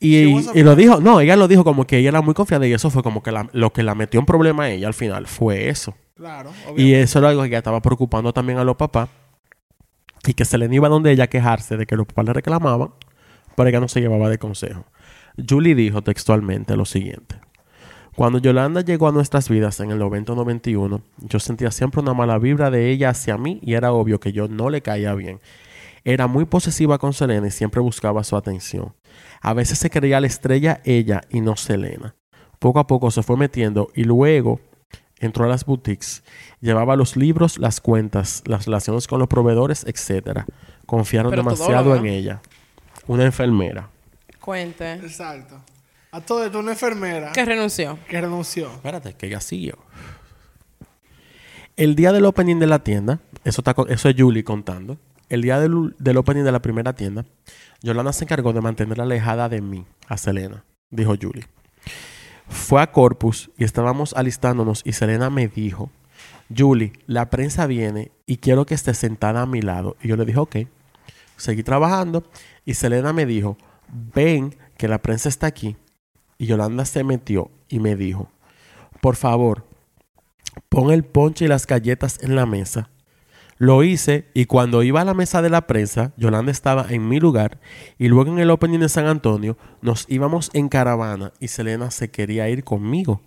Y, y lo dijo, no, ella lo dijo como que ella era muy confiada y eso fue como que la- lo que la metió en problema a ella al final fue eso. Claro, Y obviamente. eso era algo que ya estaba preocupando también a los papás. Y que Selena iba donde ella a quejarse de que los papás le reclamaban, pero ella no se llevaba de consejo. Julie dijo textualmente lo siguiente. Cuando Yolanda llegó a nuestras vidas en el 90-91, yo sentía siempre una mala vibra de ella hacia mí y era obvio que yo no le caía bien. Era muy posesiva con Selena y siempre buscaba su atención. A veces se creía la estrella ella y no Selena. Poco a poco se fue metiendo y luego entró a las boutiques, llevaba los libros, las cuentas, las relaciones con los proveedores, etc. Confiaron Pero demasiado en ella. Una enfermera. Cuente. Exacto. A todo esto, una enfermera Que renunció. que renunció. Espérate, que ella siguió. El día del opening de la tienda, eso, está, eso es Julie contando. El día del, del opening de la primera tienda, Yolanda se encargó de mantenerla alejada de mí, a Selena, dijo Julie. Fue a Corpus y estábamos alistándonos y Selena me dijo, Julie, la prensa viene y quiero que esté sentada a mi lado. Y yo le dije, ok. Seguí trabajando y Selena me dijo, ven que la prensa está aquí. Y Yolanda se metió y me dijo, por favor, pon el ponche y las galletas en la mesa. Lo hice y cuando iba a la mesa de la prensa, Yolanda estaba en mi lugar y luego en el opening de San Antonio nos íbamos en caravana y Selena se quería ir conmigo.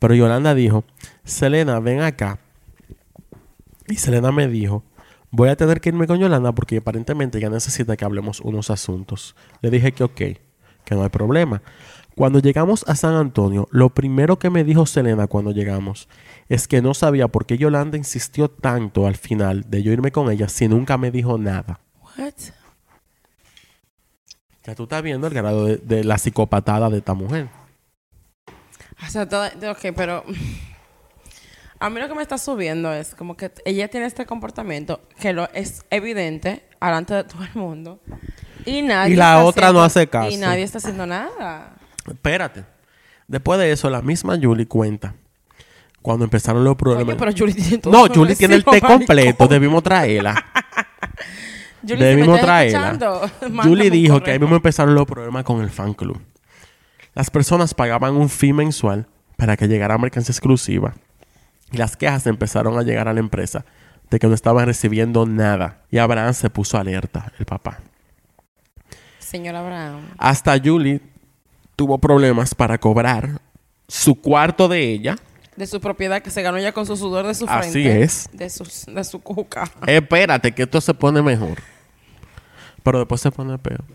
Pero Yolanda dijo, Selena, ven acá. Y Selena me dijo, voy a tener que irme con Yolanda porque aparentemente ella necesita que hablemos unos asuntos. Le dije que ok, que no hay problema. Cuando llegamos a San Antonio, lo primero que me dijo Selena cuando llegamos es que no sabía por qué Yolanda insistió tanto al final de yo irme con ella si nunca me dijo nada. What? Ya tú estás viendo el grado de, de la psicopatada de esta mujer. O sea, todo, ok, pero a mí lo que me está subiendo es como que ella tiene este comportamiento que lo es evidente delante de todo el mundo y nadie Y la otra no hace y caso. nadie está haciendo nada. Espérate. Después de eso, la misma Julie cuenta. Cuando empezaron los problemas. Oye, pero Julie tiene todo no, Julie tiene el té completo. Debimos traerla. Julie, Debimos traerla. Julie dijo que ahí mismo empezaron los problemas con el fan club. Las personas pagaban un fee mensual para que llegara mercancía exclusiva. Y las quejas empezaron a llegar a la empresa de que no estaban recibiendo nada. Y Abraham se puso alerta, el papá. Señora Brown. Hasta Julie tuvo problemas para cobrar su cuarto de ella. De su propiedad que se ganó ya con su sudor de su frente. Así es. De su, de su cuca. Espérate, que esto se pone mejor. Pero después se pone peor.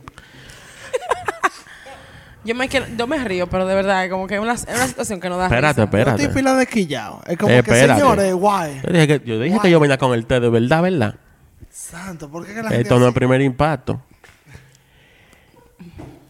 Yo me, quiero- yo me río, pero de verdad, como que es una, es una situación que no da Espérate, risa. Yo espérate. estoy pila de quillao. Es como Espérate. que, señores, guay. Yo dije que yo, dije que yo venía con el té de verdad, ¿verdad? Santo, ¿por qué que la gente Esto no es primer impacto.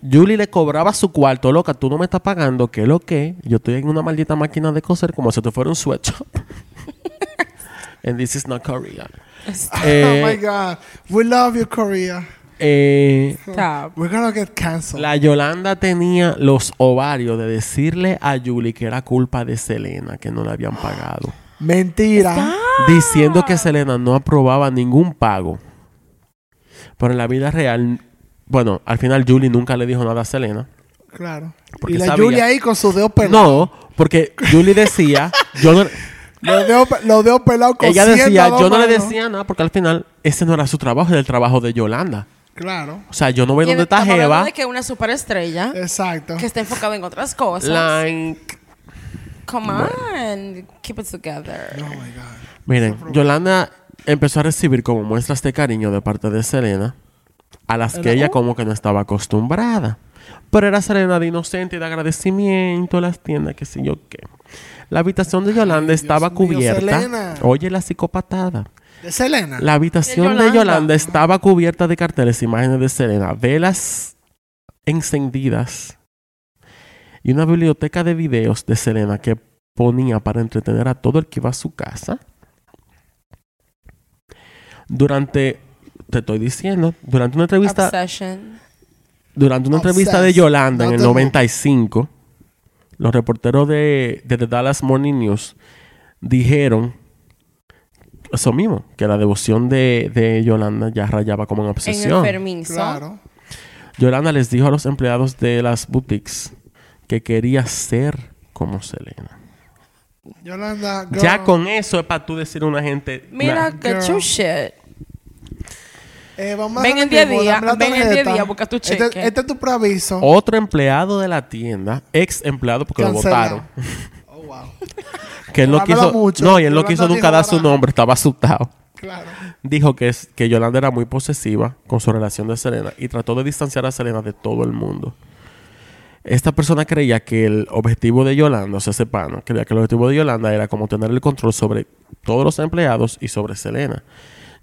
Julie le cobraba su cuarto, loca, tú no me estás pagando, ¿qué es lo que? Yo estoy en una maldita máquina de coser como si te fuera un sweatshop. And this is not Korea. oh Eh, my God. We love you, Korea. eh, Stop. We're gonna get canceled. la Yolanda tenía los ovarios de decirle a Julie que era culpa de Selena, que no le habían pagado. Mentira. Diciendo que Selena no aprobaba ningún pago. Pero en la vida real, bueno, al final Julie nunca le dijo nada a Selena. Claro. Porque Y la sabía- Julia ahí con su dedo pelado. No, porque Julie decía, yo no, Los dedos los dedos pelados con ella decía, yo no le decía nada porque al final ese no era su trabajo, era el trabajo de Yolanda. Claro. O sea, yo no voy Y donde está Jeva. de que una superestrella Exacto. que está enfocada en otras cosas. Like, Come on, keep it together. Oh my God. miren, Yolanda empezó a recibir como muestras de cariño de parte de Selena, a las que ella como que no estaba acostumbrada. Pero era Selena de inocente y de agradecimiento, las tiendas, qué sé yo qué. La habitación de Yolanda estaba mío, cubierta. Selena. Oye, la psicopatada. De Selena. La habitación De. Yolanda estaba cubierta de carteles, imágenes de Selena, velas encendidas y una biblioteca de videos de Selena que ponía para entretener a todo el que iba a su casa. Durante, te estoy diciendo, durante una entrevista, Obsession. durante una entrevista de. Yolanda en No el te- 95, los reporteros de, de The Dallas Morning News dijeron eso mismo, que la devoción de, de Yolanda ya rayaba como en En obsesión. enfermizo. Claro. Yolanda les dijo a los empleados de las boutiques que quería ser como Selena. Yolanda, girl. Ya con eso es para tú decir a una gente. Mira, "Nah, get Girl. your shit. Eh, vamos Ven en 10 tiempo, días, ven en tarjeta. 10 días, busca tu Este- cheque. Este, es tu preaviso. Otro empleado de la tienda, ex empleado porque lo votaron, Oh, wow. que él no quiso, mucho. no, y él no quiso nunca dijo, dar su nombre, estaba asustado. Claro. Dijo que, es, que Yolanda era muy posesiva con su relación de Selena y trató de distanciar a Selena de todo el mundo. Esta persona creía que el objetivo de Yolanda, o sea, ese pana, creía que el objetivo de Yolanda era como tener el control sobre todos los empleados y sobre Selena.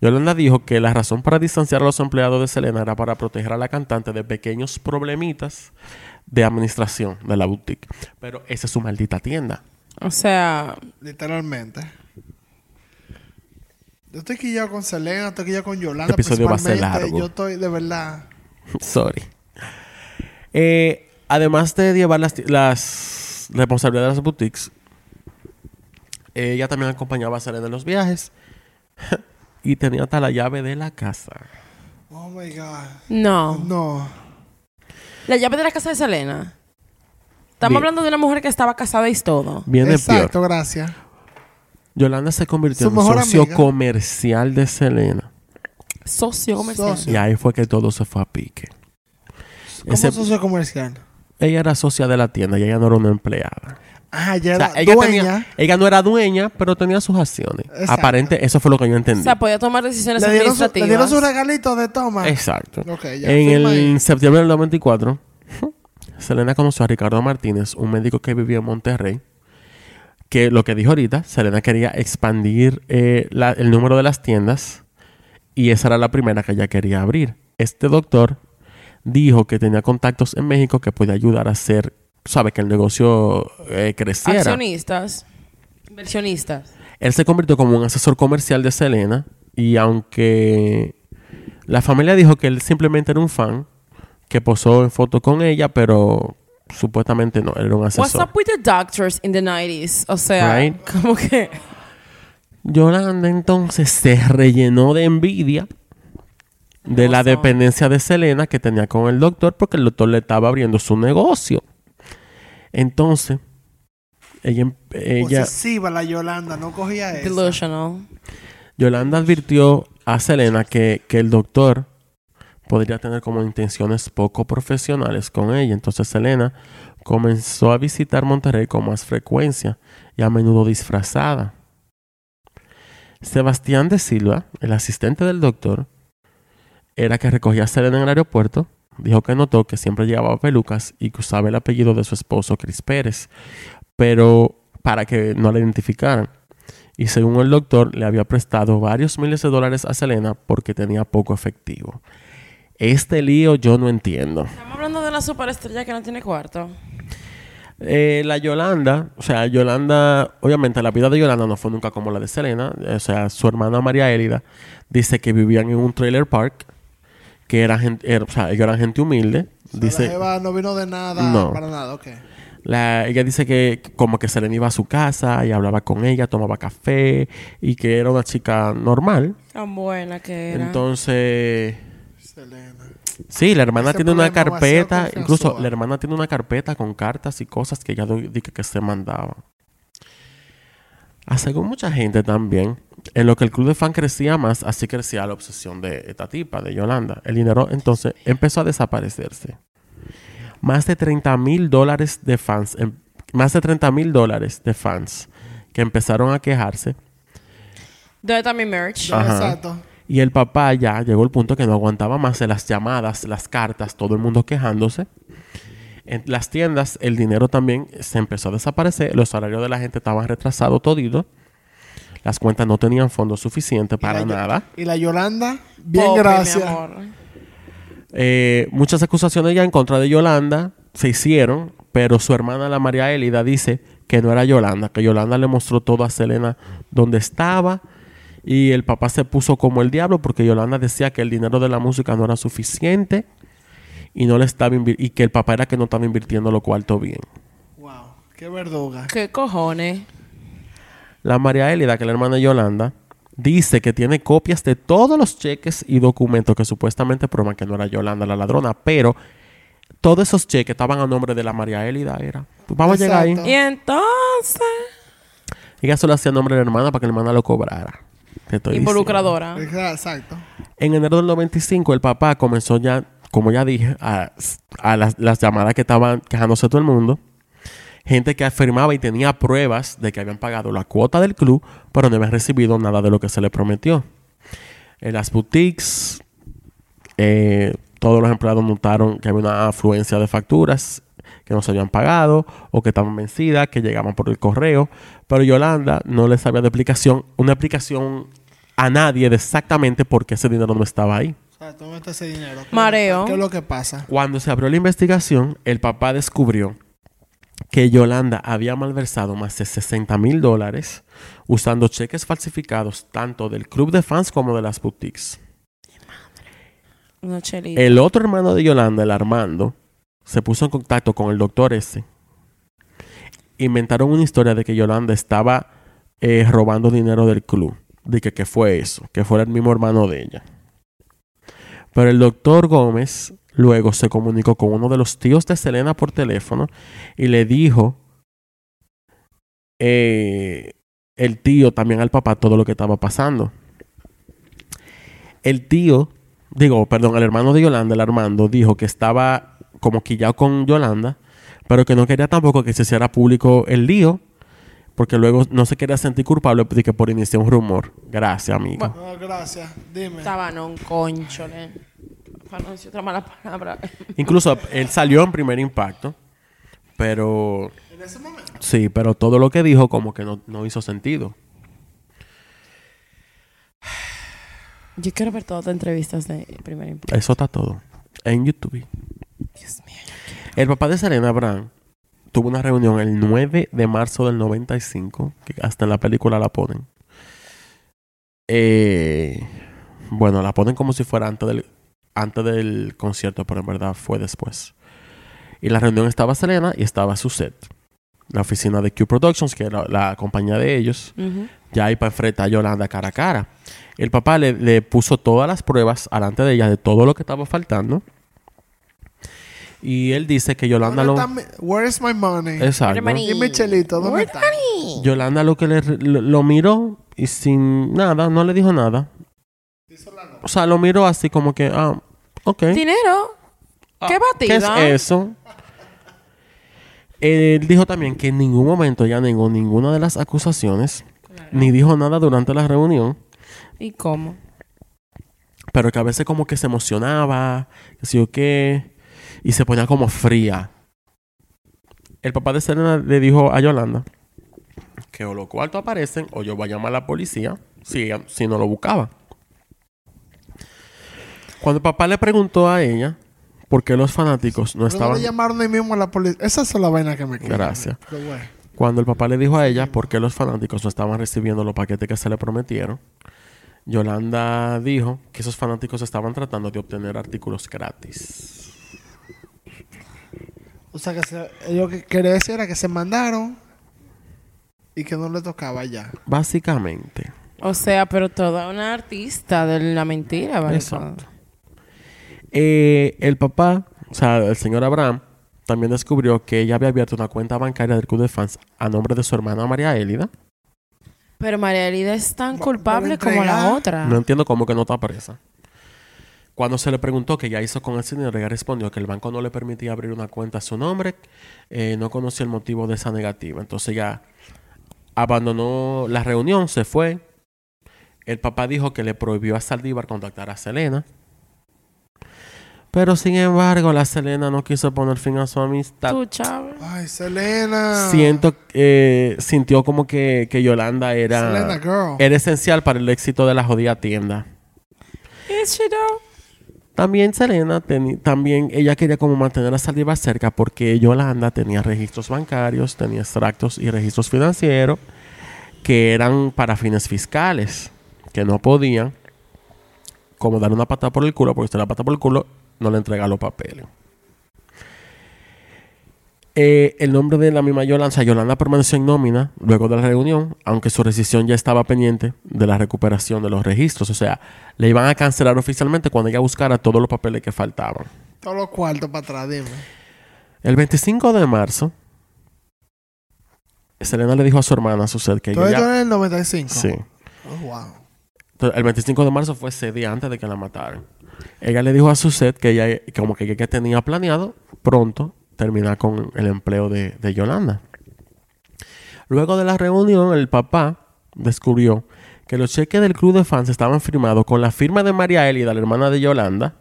Yolanda dijo que la razón para distanciar a los empleados de Selena era para proteger a la cantante de pequeños problemitas de administración de la boutique. Pero esa es su maldita tienda. O sea, Literalmente. Yo estoy quillado con Selena, estoy quillado con Yolanda. Este episodio va a ser largo. Yo estoy de verdad. Sorry. Eh, además de llevar las, las responsabilidades de las boutiques, ella también acompañaba a Selena en los viajes y tenía hasta la llave de la casa. Oh my God. no. No. La llave de la casa de Selena. Estamos Bien. hablando de una mujer que estaba casada y todo. Viene Exacto, peor. gracias. Yolanda se convirtió Su en mejor socio amiga. comercial de Selena. Socio comercial. Socio. Y ahí fue que todo se fue a pique. ¿Cómo Ese- socio comercial? ella era socia de la tienda y ella no era una empleada. Ah, ya O sea, era ella, dueña. tenía- ella no era dueña, pero tenía sus acciones. Exacto. Aparente, eso fue lo que yo O entendí. sea, podía tomar decisiones le, dieron su, le administrativas. dieron su regalito de toma. Exacto. Ya. en el ahí. septiembre del 94, Selena conoció a Ricardo Martínez, un médico que vivía en Monterrey, que lo que dijo ahorita, Selena quería expandir eh, la- el número de las tiendas y esa era la primera que ella quería abrir. Este doctor dijo que tenía contactos en México que podía ayudar a hacer, sabe, que el negocio eh, creciera. Accionistas. Inversionistas. Él se convirtió como un asesor comercial de Selena y aunque la familia dijo que él simplemente era un fan que posó en foto con ella, pero supuestamente no, él era un What's asesor. up with the doctors in the 90s? O sea, Right. como que... Yolanda entonces se rellenó de envidia de la dependencia de Selena que tenía con el doctor porque el doctor le estaba abriendo su negocio. Entonces, ella, em- ella Posesiva la Yolanda, no cogía eso. Delusional. Yolanda advirtió a Selena que, que el doctor podría tener como intenciones poco profesionales con ella. Entonces Selena comenzó a visitar Monterrey con más frecuencia y a menudo disfrazada. Sebastián de Silva, el asistente del doctor, era que recogía a Selena en el aeropuerto. Dijo que notó que siempre llevaba pelucas y que usaba el apellido de su esposo, Chris Pérez, pero para que no la identificaran y según el doctor le había prestado varios miles de dólares a Selena porque tenía poco efectivo. Este lío yo no entiendo. Estamos hablando de una superestrella que no tiene cuarto. Eh, la Yolanda, o sea, Yolanda, obviamente la vida de Yolanda no fue nunca como la de Selena. O sea, su hermana María Élida dice que vivían en un trailer park, que era gente, era- o sea, ellos eran gente humilde. O sea, Dice, la jeva no vino de nada, No. para nada, ok. La- ella dice que como que Selena iba a su casa y hablaba con ella, tomaba café y que era una chica normal. Tan buena que era. Entonces, Selena. sí, la hermana Ese tiene una carpeta, incluso la hermana tiene una carpeta con cartas y cosas que ella dice que se mandaba. A según mucha gente también, en lo que el club de fan crecía más, así crecía la obsesión de esta tipa, de Yolanda. El dinero entonces empezó a desaparecerse. Más de 30 mil dólares de fans, em- más de 30 mil dólares de fans que empezaron a quejarse ¿Dónde está mi merch? Ya, Ajá. Exacto. Y el papá ya llegó al punto que no aguantaba más de las llamadas, las cartas, todo el mundo quejándose. En las tiendas el dinero también se empezó a desaparecer, los salarios de la gente estaban retrasados todito. Las cuentas no tenían fondos suficientes para Y la Yo- nada. Y la Yolanda, bien Pobre, gracias. Eh, muchas acusaciones ya en contra de Yolanda se hicieron, pero su hermana, la María Élida, dice que no era Yolanda, que Yolanda le mostró todo a Selena donde estaba Y el papá se puso como el diablo porque Yolanda decía que el dinero de la música no era suficiente y no le estaba y que el papá era que no estaba invirtiendo lo cuarto bien. Wow, qué verduga. ¿Qué cojones? La María Elida, que es la hermana de Yolanda, dice que tiene copias de todos los cheques y documentos que supuestamente prueban que no era Yolanda la ladrona, pero todos esos cheques estaban a nombre de la María Elida, era. Pues vamos a llegar ahí. Exacto. Y entonces, Ella solo hacía nombre de la hermana para que la hermana lo cobrara. Involucradora. Exacto. En enero del 95, el papá comenzó ya, como ya dije, a, a las, las llamadas que estaban quejándose todo el mundo. Gente que afirmaba y tenía pruebas de que habían pagado la cuota del club, pero no habían recibido nada de lo que se les prometió. En las boutiques, eh, todos los empleados notaron que había una afluencia de facturas que no se habían pagado o que estaban vencidas, que llegaban por el correo. Pero Yolanda no le sabía de explicación, una explicación a nadie de exactamente por qué ese dinero no estaba ahí. O sea, ese dinero. ¿Qué- Mareo. ¿Qué es lo que pasa? Cuando se abrió la investigación, el papá descubrió que Yolanda había malversado más de 60 mil dólares usando cheques falsificados tanto del club de fans como de las boutiques. El otro hermano de Yolanda, el Armando, se puso en contacto con el doctor ese. Inventaron una historia de que Yolanda estaba eh, robando dinero del club. De que, que fue eso, que fuera el mismo hermano de ella. Pero el doctor Gómez luego se comunicó con uno de los tíos de Selena por teléfono y le dijo eh, el tío también al papá todo lo que estaba pasando. El tío digo, perdón, el hermano de Yolanda, el Armando, dijo que estaba como quillado con Yolanda, pero que no quería tampoco que se hiciera público el lío, porque luego no se quería sentir culpable de que por iniciar un rumor. Gracias, amigo. No, gracias. Dime. Estaba no un conchole. Para no decir otra mala palabra. Incluso él salió en primer impacto, pero En ese momento. sí, pero todo lo que dijo como que no, no hizo sentido. Yo quiero ver todas las entrevistas de primer impacto. Eso está todo. En YouTube. Dios mío. El papá de Serena Abraham tuvo una reunión el 9 de marzo del 95, que hasta en la película la ponen. Eh, bueno, la ponen como si fuera antes del, antes del concierto, pero en verdad fue después. Y la reunión estaba Selena y estaba su set. La oficina de Q Productions, que era la compañía de ellos, ya ahí para enfrentar a Yolanda cara a cara. El papá le, le puso todas las pruebas alante de ella de todo lo que estaba faltando. Y él dice que Yolanda ¿Dónde lo... está mi- Where is my money? Exacto. Y mi chelito, ¿dónde está? Yolanda lo que le, lo, lo miró y sin nada, no le dijo nada. O sea, lo miró así como que, ah, ok. Dinero. Ah, ¿Qué batida? ¿Qué es eso? Él dijo también que en ningún momento ya negó ninguna de las acusaciones, ni dijo nada durante la reunión, ¿Y cómo? pero que a veces como que se emocionaba, que sí o qué, y se ponía como fría. El papá de Selena le dijo a Yolanda que o los cuartos aparecen o yo voy a llamar a la policía si, si no lo buscaba. Cuando el papá le preguntó a ella por qué los fanáticos no ¿Pero estaban... le llamaron ahí mismo a la policía? Esa es la vaina que me queda. Gracias. Bueno. Cuando el papá le dijo a ella por qué los fanáticos no estaban recibiendo los paquetes que se le prometieron, Yolanda dijo que esos fanáticos estaban tratando de obtener artículos gratis. O sea, que se, yo que quería decir era que se mandaron y que no le tocaba ya. Básicamente. O sea, pero toda una artista de la mentira, ¿vale? Exacto. Eh, el papá, o sea, el señor Abraham, también descubrió que ella había abierto una cuenta bancaria del club de fans a nombre de su hermana María Élida. Pero María Elida es tan Va- culpable como la otra. No entiendo cómo que no está presa. Cuando se le preguntó qué ella hizo con ese dinero, ella respondió que el banco no le permitía abrir una cuenta a su nombre, eh, no conocía el motivo de esa negativa. Entonces ella abandonó la reunión, se fue. El papá dijo que le prohibió a Saldívar contactar a Selena. Pero sin embargo, la Selena no quiso poner fin a su amistad. Tú. Ay, Selena. Siento, eh, sintió como que, que Yolanda era, Selena girl. era esencial para el éxito de la jodida tienda. Is she though? También Selena, también ella quería como mantener a Saldívar cerca porque Yolanda tenía registros bancarios, tenía extractos y registros financieros que eran para fines fiscales, que no podían como darle una patada por el culo, porque da la patada por el culo, no le entrega los papeles. Eh, el nombre de la misma Yolanda, o sea, Yolanda permaneció en nómina luego de la reunión, aunque su rescisión ya estaba pendiente de la recuperación de los registros. O sea, le iban a cancelar oficialmente cuando ella buscara todos los papeles que faltaban. Todos los cuartos para atrás, dime. El 25 de marzo, Selena le dijo a su hermana Suset que ¿Todo ella... esto en el 95? Sí. Oh, wow. Entonces, el 25 de marzo fue ese día antes de que la mataran. Ella le dijo a Suset que ella, como que tenía planeado pronto terminar con el empleo de, de Yolanda. Luego de la reunión, el papá descubrió que los cheques del club de fans estaban firmados con la firma de María Elida, la hermana de Yolanda,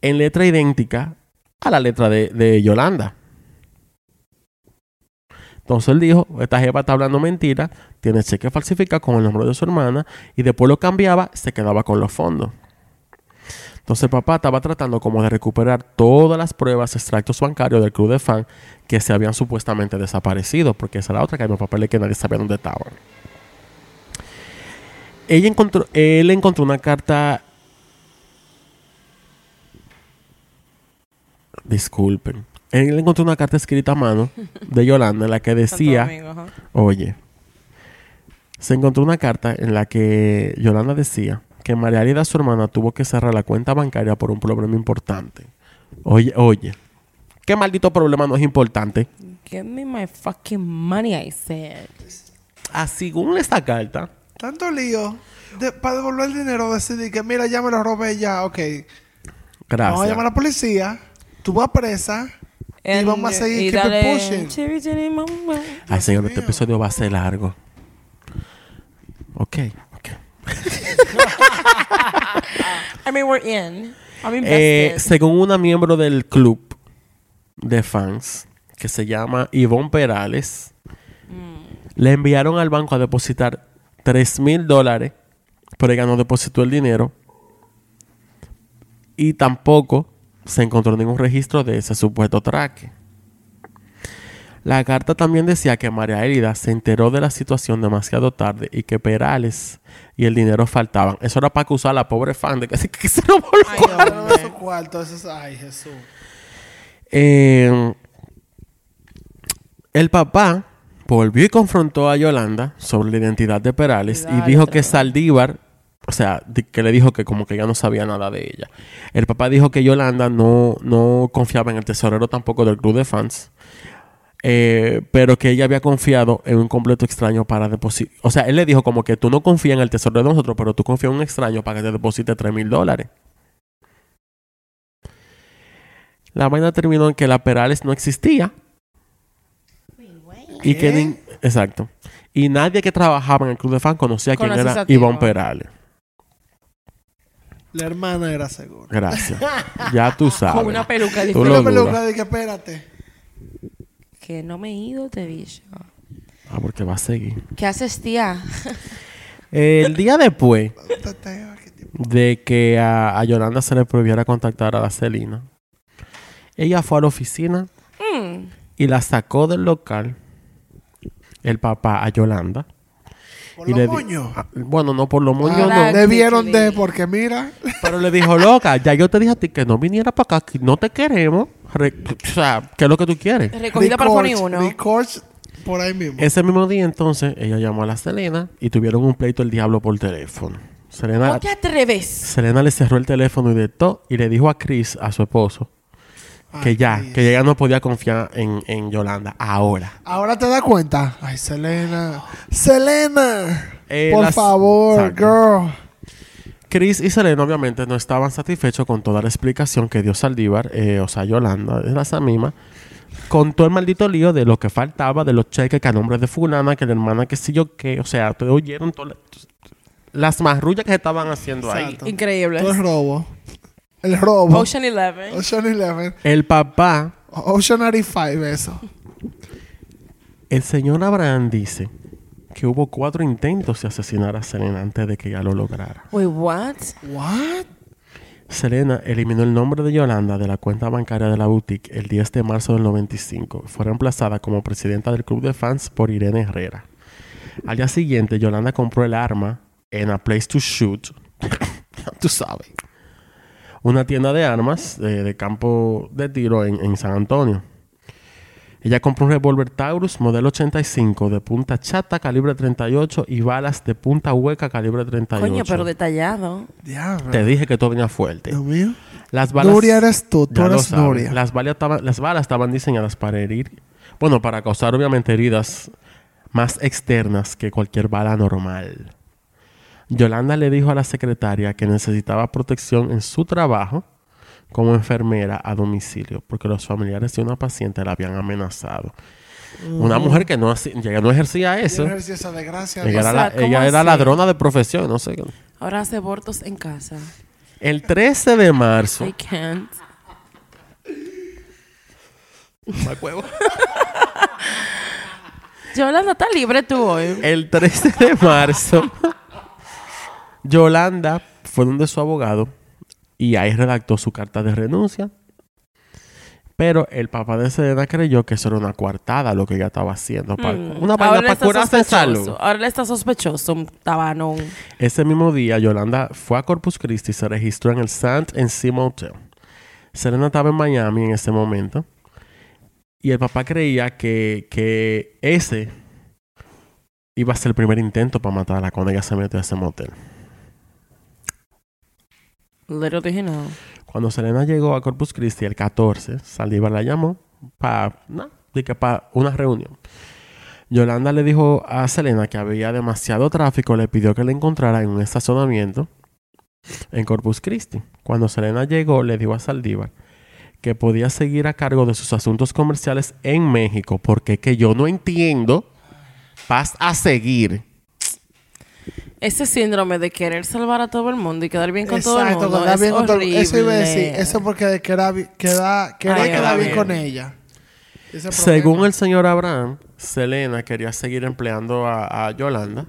en letra idéntica a la letra de, de Yolanda. Entonces él dijo, esta jefa está hablando mentira, tiene cheque falsificado con el nombre de su hermana y después lo cambiaba, se quedaba con los fondos. Entonces papá estaba tratando como de recuperar todas las pruebas, extractos bancarios del club de fan que se habían supuestamente desaparecido, porque esa era la otra que había papeles que nadie sabía dónde estaban. Ella encontró, él encontró una carta. Disculpen. Él encontró una carta escrita a mano de Yolanda en la que decía, oye, se encontró una carta en la que Yolanda decía que María su hermana, tuvo que cerrar la cuenta bancaria por un problema importante. Oye, oye, ¿qué maldito problema no es importante? Give me my fucking money, I said. Ah, según esta carta, Tanto lío. De- para devolver el dinero, decidí que, mira, ya me lo robé ya, ok. gracias. Vamos a llamar a la policía. Tú vas presa. Y vamos a seguir y keep dale, pushing. chiri, chiri, mamá. Ay, señor, este episodio va a ser largo. Ok, ok. I mean, we're in. I'm Eh, según una miembro del club de fans que se llama Ivonne Perales, le enviaron al banco a depositar 3 mil dólares, pero ella no depositó el dinero y tampoco se encontró ningún registro de ese supuesto traque. La carta también decía que María Elida se enteró de la situación demasiado tarde y que Perales y el dinero faltaban. Eso era para acusar a la pobre fan de que, se- que se robó los Ay, cuartos. Pero hombre. esos cuartos, esos... Ay, Jesús. Eh, el papá volvió y confrontó a Yolanda sobre la identidad de Perales y dijo que. Saldívar, o sea, que le dijo que como que ya no sabía nada de ella. El papá dijo que Yolanda no, no confiaba en el tesorero tampoco del club de fans. Eh, pero que ella había confiado en un completo extraño para depositar. O sea, él le dijo como que tú no confías en el tesorero de nosotros, pero tú confías en un extraño para que te deposite 3 mil dólares. La vaina terminó en que la Perales no existía. Y que exacto. Y nadie que trabajaba en el club de fan conocía quién era ¿no? Perales. La hermana era segura. Gracias. ya tú sabes. Con una peluca Una peluca de que espérate. Que no me he ido, te bicho. Ah, porque va a seguir. ¿Qué haces, tía? El día después de que a, a Yolanda se le prohibiera contactar a la Celina, ella fue a la oficina Mm. y la sacó del local el papá a Yolanda. Por y los le di- moños. Ah, bueno, no por los moños, Ah, no. debieron de, porque mira. Pero le dijo, loca, ya yo te dije a ti que no viniera para acá, que no te queremos. Re- o sea, ¿qué es lo que tú quieres? Recogida para Fony Records, 1. records por ahí mismo. Ese mismo día, entonces, ella llamó a la Selena y tuvieron un pleito el diablo por teléfono. Selena, ¿Cómo te atreves? Selena le cerró el teléfono y de todo y le dijo a Chris, a su esposo, que ya, Dios. que ella no podía confiar en, en Yolanda. Ahora. Ahora te das cuenta. Ay, Selena. Selena. Eh, por las- favor, Exacto. girl. Chris y Selena obviamente no estaban satisfechos con toda la explicación que dio Saldívar, eh, o sea, Yolanda, es esa misma, con todo el maldito lío de lo que faltaba, de los cheques que a nombre de fulana, que la hermana que sí yo qué, o sea, ustedes oyeron todas las marrullas que se estaban haciendo Exacto. Increíble. Todo es robo. El robo. Ocean Eleven. Ocean Eleven. El papá, Ocean 85, eso. el señor Abraham dice que hubo cuatro intentos de asesinar a Selena antes de que ella lo lograra. Wait, what? What? Selena eliminó el nombre de Yolanda de la cuenta bancaria de la boutique el 10 de marzo del 95. Fue reemplazada como presidenta del club de fans por Irene Herrera. Al día siguiente, Yolanda compró el arma en a place to shoot. Tú sabes. Una tienda de armas de, de campo de tiro en, en San Antonio. Ella compró un revólver Taurus modelo 85 de punta chata calibre 38 y balas de punta hueca calibre 38. Coño, pero detallado. Diablo. Te dije que todo venía fuerte. Dios mío. Las balas, Nuria eres tú, tú. Las balas, estaban, las balas estaban diseñadas para herir, bueno, para causar obviamente heridas más externas que cualquier bala normal. Yolanda le dijo a la secretaria que necesitaba protección en su trabajo como enfermera a domicilio, porque los familiares de una paciente la habían amenazado. Una mujer que no, no ejercía eso. Yo ejercí esa desgracia. Ella, era, O sea, la- ¿cómo ella era así? ladrona de profesión, no sé. qué. Ahora hace abortos en casa. El 13 de marzo. I can't. Yolanda está libre tú hoy. El 13 de marzo, Yolanda fue donde su abogado y ahí redactó su carta de renuncia. Pero el papá de Selena creyó que eso era una coartada lo que ella estaba haciendo. Mm. Una vaina para curarse en sospechoso. salud. Ahora él está sospechoso. Ese mismo día, Yolanda fue a Corpus Christi y se registró en el Sant and Motel. Selena estaba en Miami en ese momento. Y el papá creía que, que ese iba a ser el primer intento para matarla cuando ella se metió a ese motel. Cuando Selena llegó a Corpus Christi el 14, Saldívar la llamó para una reunión. Yolanda le dijo a Selena que había demasiado tráfico, le pidió que le encontrara en un estacionamiento en Corpus Christi. Cuando Selena llegó, le dijo a Saldívar que podía seguir a cargo de sus asuntos comerciales en México, porque que yo no entiendo, vas a seguir. Ese síndrome de querer salvar a todo el mundo y quedar bien con todo el Exacto, mundo quedar es bien con todo-. Eso iba a decir. Eso porque queda, bi- queda, quería Ay, quedar bien con ella. Según el señor Abraham, Selena quería seguir empleando a, a Yolanda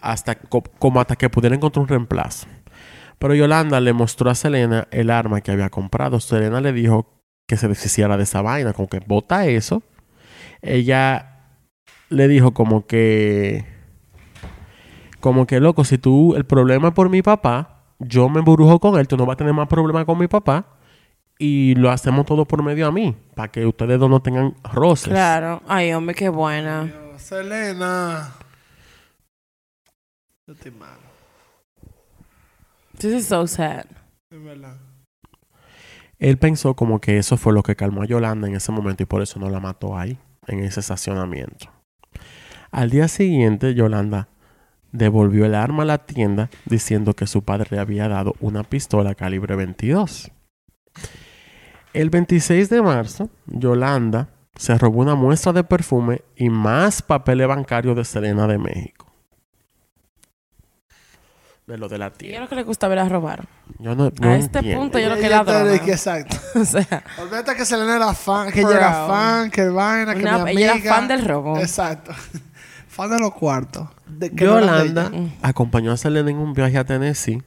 hasta co- como hasta que pudiera encontrar un reemplazo. Pero Yolanda le mostró a Selena el arma que había comprado. Selena le dijo que se deshiciera de esa vaina, como que bota eso. Ella le dijo como que como que loco, si tú el problema es por mi papá, yo me embrujo con él, tú no vas a tener más problema con mi papá y lo hacemos todo por medio a mí, para que ustedes dos no tengan roces. Claro. Ay, hombre, qué buena. Dios, Selena. Yo estoy mal. This is so sad. Es verdad. Él pensó como que eso fue lo que calmó a Yolanda en ese momento y por eso no la mató ahí, en ese estacionamiento. Al día siguiente, Yolanda devolvió el arma a la tienda diciendo que su padre le había dado una pistola calibre 22. El 26 de marzo, Yolanda se robó una muestra de perfume y más papeles bancarios de Selena de México. De lo de la Y yo tienda. lo que le gusta ver a robar. Yo no, no a este entiendo. punto yo lo que ladrona. de que Exacto. o sea, Olvídate que Selena era fan, que ella era fan, que vaina, que una- mi ella amiga. era fan del robo. Exacto. Fan de los cuartos. De- no Yolanda. Mm. acompañó a Selena en un viaje a Tennessee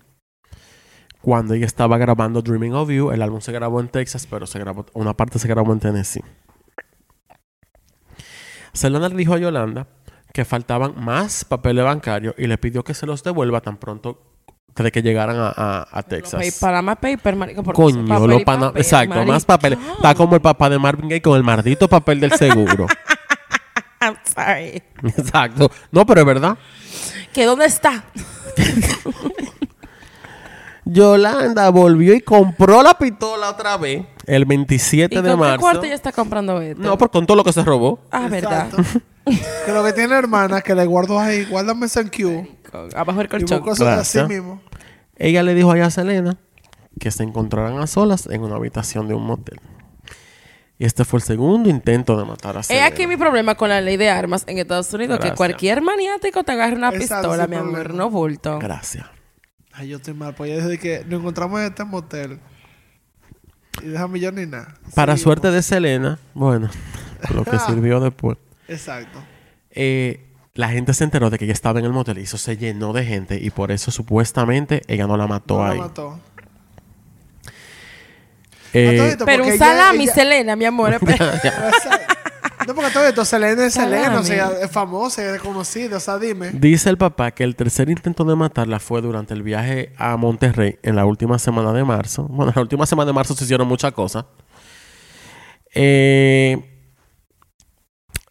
cuando ella estaba grabando Dreaming of You. El álbum se grabó en Texas, pero se grabó, una parte se grabó en Tennessee. Selena le dijo a Yolanda que faltaban más papeles bancarios y le pidió que se los devuelva tan pronto de que llegaran a, a- a Texas. Pay- para más paper, marico. Coño, papel lo pana- papel, exacto, más papeles. Está como el papá de Marvin Gaye con el maldito papel del seguro. I'm sorry. exacto. No, pero es verdad. ¿Que dónde está? Yolanda volvió y compró la pistola otra vez el 27 ¿Y de con qué marzo. cuarto ella está comprando esto? No, por con todo lo que se robó. Ah, verdad. Exacto. que lo que tiene hermana que le guardo ahí, guárdame ese en Q. Con- Abajo el Y colchón. así mismo. Ella le dijo allá a Selena que se encontraran a solas en una habitación de un motel. Y este fue el segundo intento de matar a Es Selena. aquí mi problema con la ley de armas en Estados Unidos, Gracias. que cualquier maniático te agarre una Exacto, pistola, mi amor, problema. no bulto. Gracias. Ay, yo estoy mal. Pues ya desde que nos encontramos en este motel. Y déjame yo ni nada. Para Seguimos. suerte de Selena, bueno, lo que sirvió después. Exacto. eh, la gente se enteró de que ella estaba en el motel y eso se llenó de gente y por eso supuestamente ella no la mató No la ahí. mató. Eh, esto, Pero un salami, ella- Selena, mi amor. No, porque todo esto, Selena es Selena, o sea, es famosa, es conocida, o sea, dime. Dice el papá que el tercer intento de matarla fue durante el viaje a Monterrey en la última semana de marzo. Bueno, en la última semana de marzo se hicieron muchas cosas. Eh,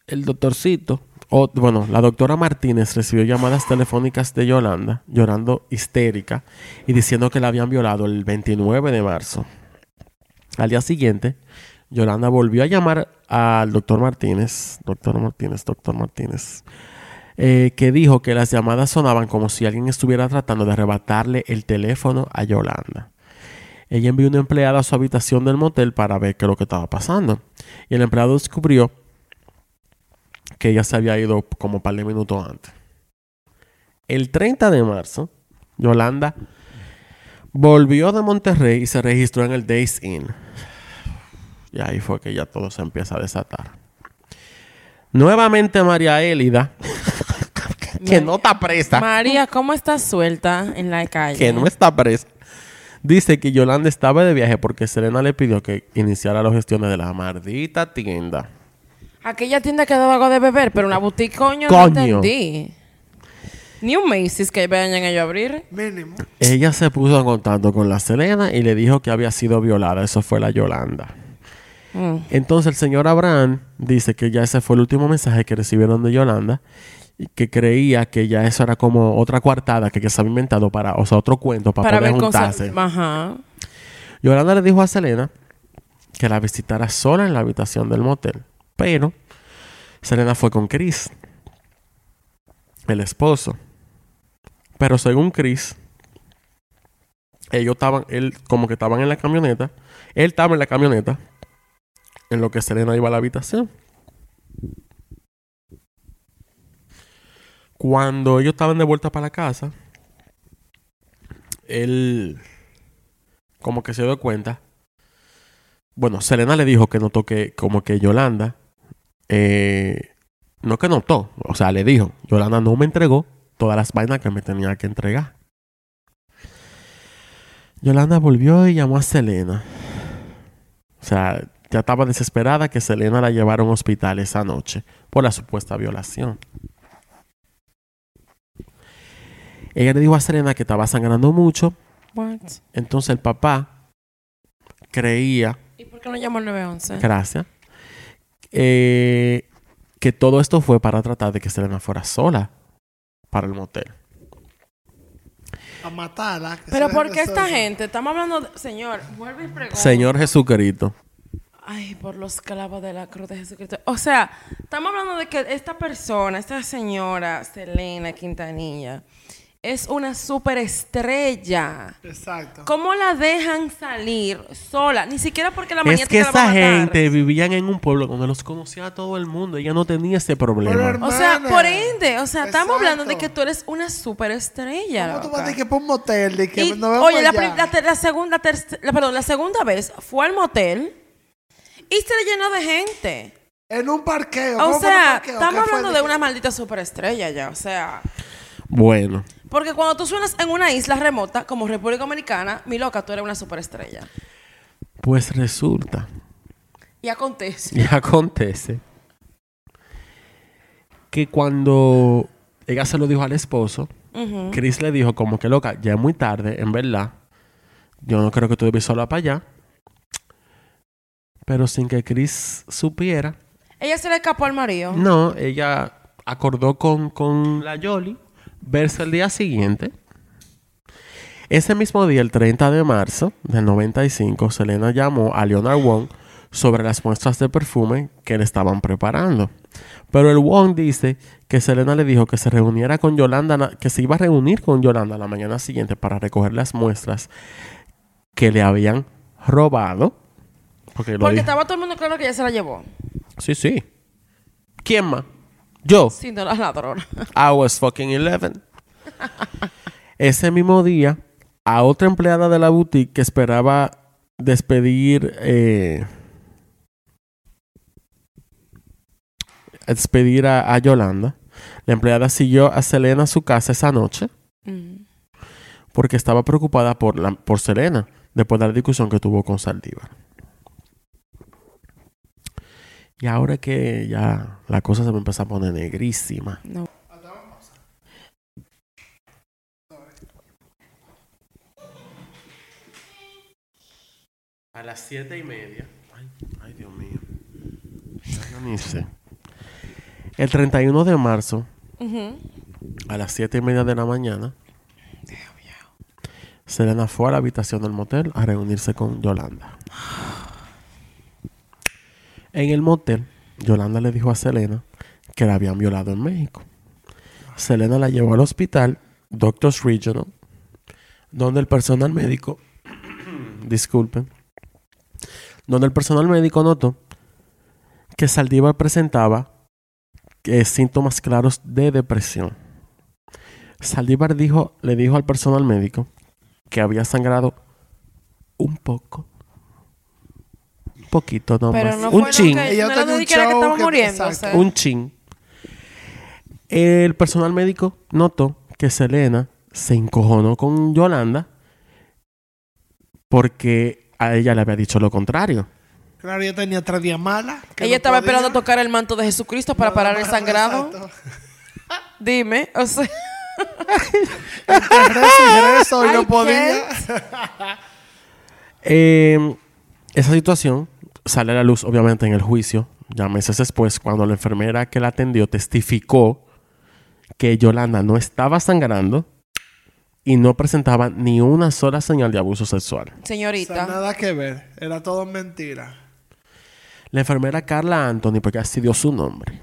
el doctorcito, o, bueno, la doctora Martínez recibió llamadas telefónicas de Yolanda, llorando histérica y diciendo que la habían violado el 29 de marzo. Al día siguiente, Yolanda volvió a llamar al doctor Martínez, doctor Martínez, doctor Martínez, eh, que dijo que las llamadas sonaban como si alguien estuviera tratando de arrebatarle el teléfono a Yolanda. Ella envió una empleada a su habitación del motel para ver qué es lo que estaba pasando. Y el empleado descubrió que ella se había ido como un par de minutos antes. El 30 de marzo, Yolanda volvió de Monterrey y se registró en el Days Inn. Y ahí fue que ya todo se empieza a desatar. Nuevamente María Élida, que no está presa, María, ¿cómo estás suelta en la calle? que no está presa, dice que Yolanda estaba de viaje porque Selena le pidió que iniciara las gestiones de la maldita tienda. Aquella tienda que daba algo de beber, pero una boutique, coño, Coño. no entendí. Ni un Macy's que vayan ellos a abrir. Mínimo. Ella se puso en contacto con la Selena y le dijo que había sido violada. Eso fue la Yolanda. Mm. Entonces el señor Abraham dice que ya ese fue el último mensaje que recibieron de Yolanda y que creía que ya eso era como otra coartada que, que se había inventado para, o sea, otro cuento para, Para poder ver juntarse. cosas. Ajá. Yolanda le dijo a Selena que la visitara sola en la habitación del motel. Pero Selena fue con Chris, el esposo. Pero según Chris, ellos estaban, él como que estaban en la camioneta. Él estaba en la camioneta en lo que Selena iba a la habitación. Cuando ellos estaban de vuelta para la casa, él como que se dio cuenta. Bueno, Selena le dijo que notó que como que Yolanda, eh, no que notó, o sea, le dijo, Yolanda no me entregó todas las vainas que me tenía que entregar. Yolanda volvió y llamó a Selena. O sea, ya estaba desesperada que Selena la llevara a un hospital esa noche por la supuesta violación. Ella le dijo a Selena que estaba sangrando mucho, What? entonces el papá creía, ¿Y por qué no llamó al 911? gracias, eh, que todo esto fue para tratar de que Selena fuera sola para el motel. A matarla. que Pero ¿por qué esta gente? Estamos hablando de... Señor, vuelve y pregunta. Señor Jesucristo. Ay, por los clavos de la cruz de Jesucristo. O sea, estamos hablando de que esta persona, esta señora Selena Quintanilla, es una superestrella. Exacto. ¿Cómo la dejan salir sola? Ni siquiera porque la Es que maniática la va a esa matar. gente vivían en un pueblo donde los conocía a todo el mundo. Ella no tenía ese problema. Pero, O sea, por ende, o sea, estamos hablando de que tú eres una superestrella. ¿Cómo tú vas a decir que para un motel? De que Y, nos vemos oye, la, allá? pri- la ter- la segunda, terc- la- perdón, la segunda vez fue al motel y se le llenó de gente. En un parqueo. O ¿Cómo fue en un sea, parqueo? estamos ¿Qué fue hablando de de que- una maldita superestrella ya, o sea. Bueno, Porque cuando tú suenas en una isla remota como República Dominicana, mi loca, tú eres una superestrella. pues resulta Y acontece. y acontece que cuando ella se lo dijo al esposo. Chris le dijo como que loca, ya es muy tarde, en verdad. Yo no creo que tú debes sola para allá. Pero sin que Chris supiera, Ella se le escapó al marido. no, ella acordó con, con la Yoli verse el día siguiente. Ese mismo día, el 30 de marzo del 95, Selena llamó a Leonard Wong sobre las muestras de perfume que le estaban preparando. Pero el Wong dice que Selena le dijo que se reuniera con Yolanda, que se iba a reunir con Yolanda la mañana siguiente para recoger las muestras que le habían robado. Porque, Porque estaba todo el mundo claro que ella se la llevó. Sí, sí. ¿Quién más? Yo. Sí, no la ladrona. I was fucking 11. Ese mismo día, a otra empleada de la boutique que esperaba despedir, eh, despedir a, a Yolanda, la empleada siguió a Selena a su casa esa noche Mm. porque estaba preocupada por, la, por Selena después de la discusión que tuvo con Saldívar. Y ahora es que ya la cosa se me empieza a poner negrísima. No. A las siete y media. Ay, ay, Dios mío. Ya ni sé. El 31 de marzo, a las siete y media de la mañana, Selena fue a la habitación del motel a reunirse con Yolanda. En el motel, Yolanda le dijo a Selena que la habían violado en México. Selena la llevó al hospital Doctors Regional, donde el personal médico, disculpen, donde el personal médico notó que Saldívar presentaba eh, síntomas claros de depresión. Saldívar le dijo al personal médico que había sangrado un poco. Poquito nomás. Pero no un fue chin. lo que, Ella no tenía un que estaba que-. Un chin. El personal médico notó que Selena se encojonó con Yolanda porque a ella le había dicho lo contrario. Claro, ella tenía tres días malas. que Ella no estaba podía. esperando tocar el manto de Jesucristo para parar el sangrado. Exacto. Dime, o sea, y no podía. Eh, esa situación sale a la luz, obviamente, en el juicio, ya meses después, cuando la enfermera que la atendió testificó que Yolanda no estaba sangrando y no presentaba ni una sola señal de abuso sexual. O sea, señorita. nada que ver. Era todo mentira. La enfermera Carla Anthony, porque así dio su nombre,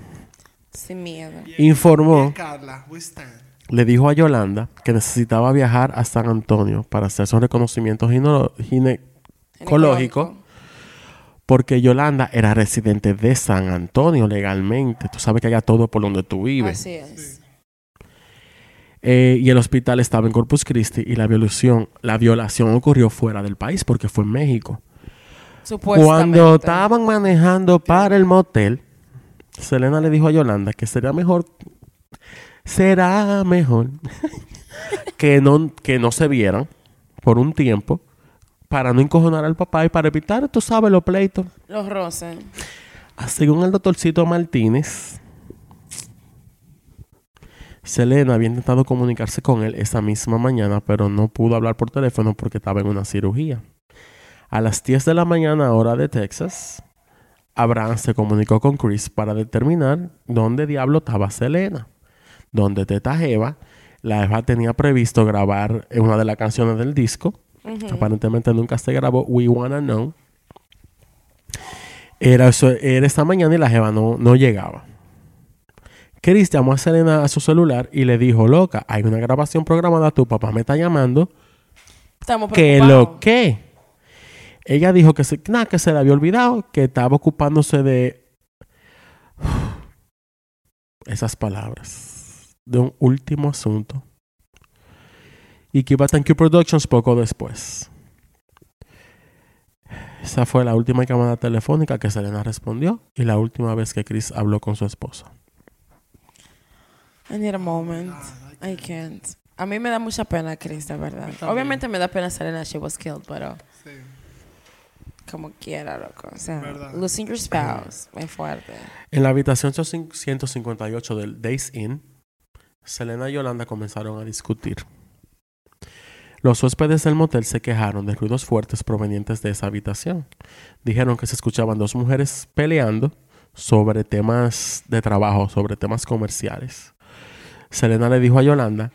Sin miedo. informó, Bien, Carla, we stand. le dijo a Yolanda que necesitaba viajar a San Antonio para hacer su reconocimiento gino- ginecológico porque Yolanda era residente de San Antonio legalmente. Tú sabes que allá todo por donde tú vives. Así es. Eh, y el hospital estaba en Corpus Christi y la violación, la violación ocurrió fuera del país porque fue en México. Supuestamente. Cuando estaban manejando para el motel, Selena le dijo a Yolanda que sería mejor, será mejor que no, que no se vieran por un tiempo para no encojonar al papá y para evitar, tú sabes, los pleitos. Los roces. Ah, Según el doctorcito Martínez, Selena había intentado comunicarse con él esa misma mañana, pero no pudo hablar por teléfono porque estaba en una cirugía. A las 10 de la mañana, hora de Texas, Abraham se comunicó con Chris para determinar dónde diablo estaba Selena. Donde Teta Eva, la Eva tenía previsto grabar una de las canciones del disco. Aparentemente nunca se grabó We Wanna Know. Era, eso, era esta mañana y la jeva no, no llegaba. Chris llamó a Selena a su celular y le dijo, loca, hay una grabación programada, tu papá me está llamando. Estamos ¿Qué lo que? Ella dijo que se, que se le había olvidado, que estaba ocupándose de esas palabras, de un último asunto. Y que iba a Thank You Productions poco después. Esa fue la última llamada telefónica que Selena respondió y la última vez que Chris habló con su esposa. I need a moment. I can't. A mí me da mucha pena Chris, de verdad. Obviamente me da pena Selena, she was killed, pero Sí. como quiera, loco. O sea, Verdad. losing your spouse, muy fuerte. En la habitación 158 del Days Inn, Selena y Yolanda comenzaron a discutir. Los huéspedes del motel se quejaron de ruidos fuertes provenientes de esa habitación. Dijeron que se escuchaban dos mujeres peleando sobre temas de trabajo, sobre temas comerciales. Selena le dijo a Yolanda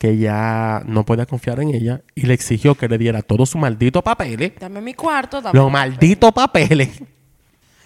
que ya no podía confiar en ella y le exigió que le diera todos sus malditos papeles Dame mi cuarto, dame los malditos papeles.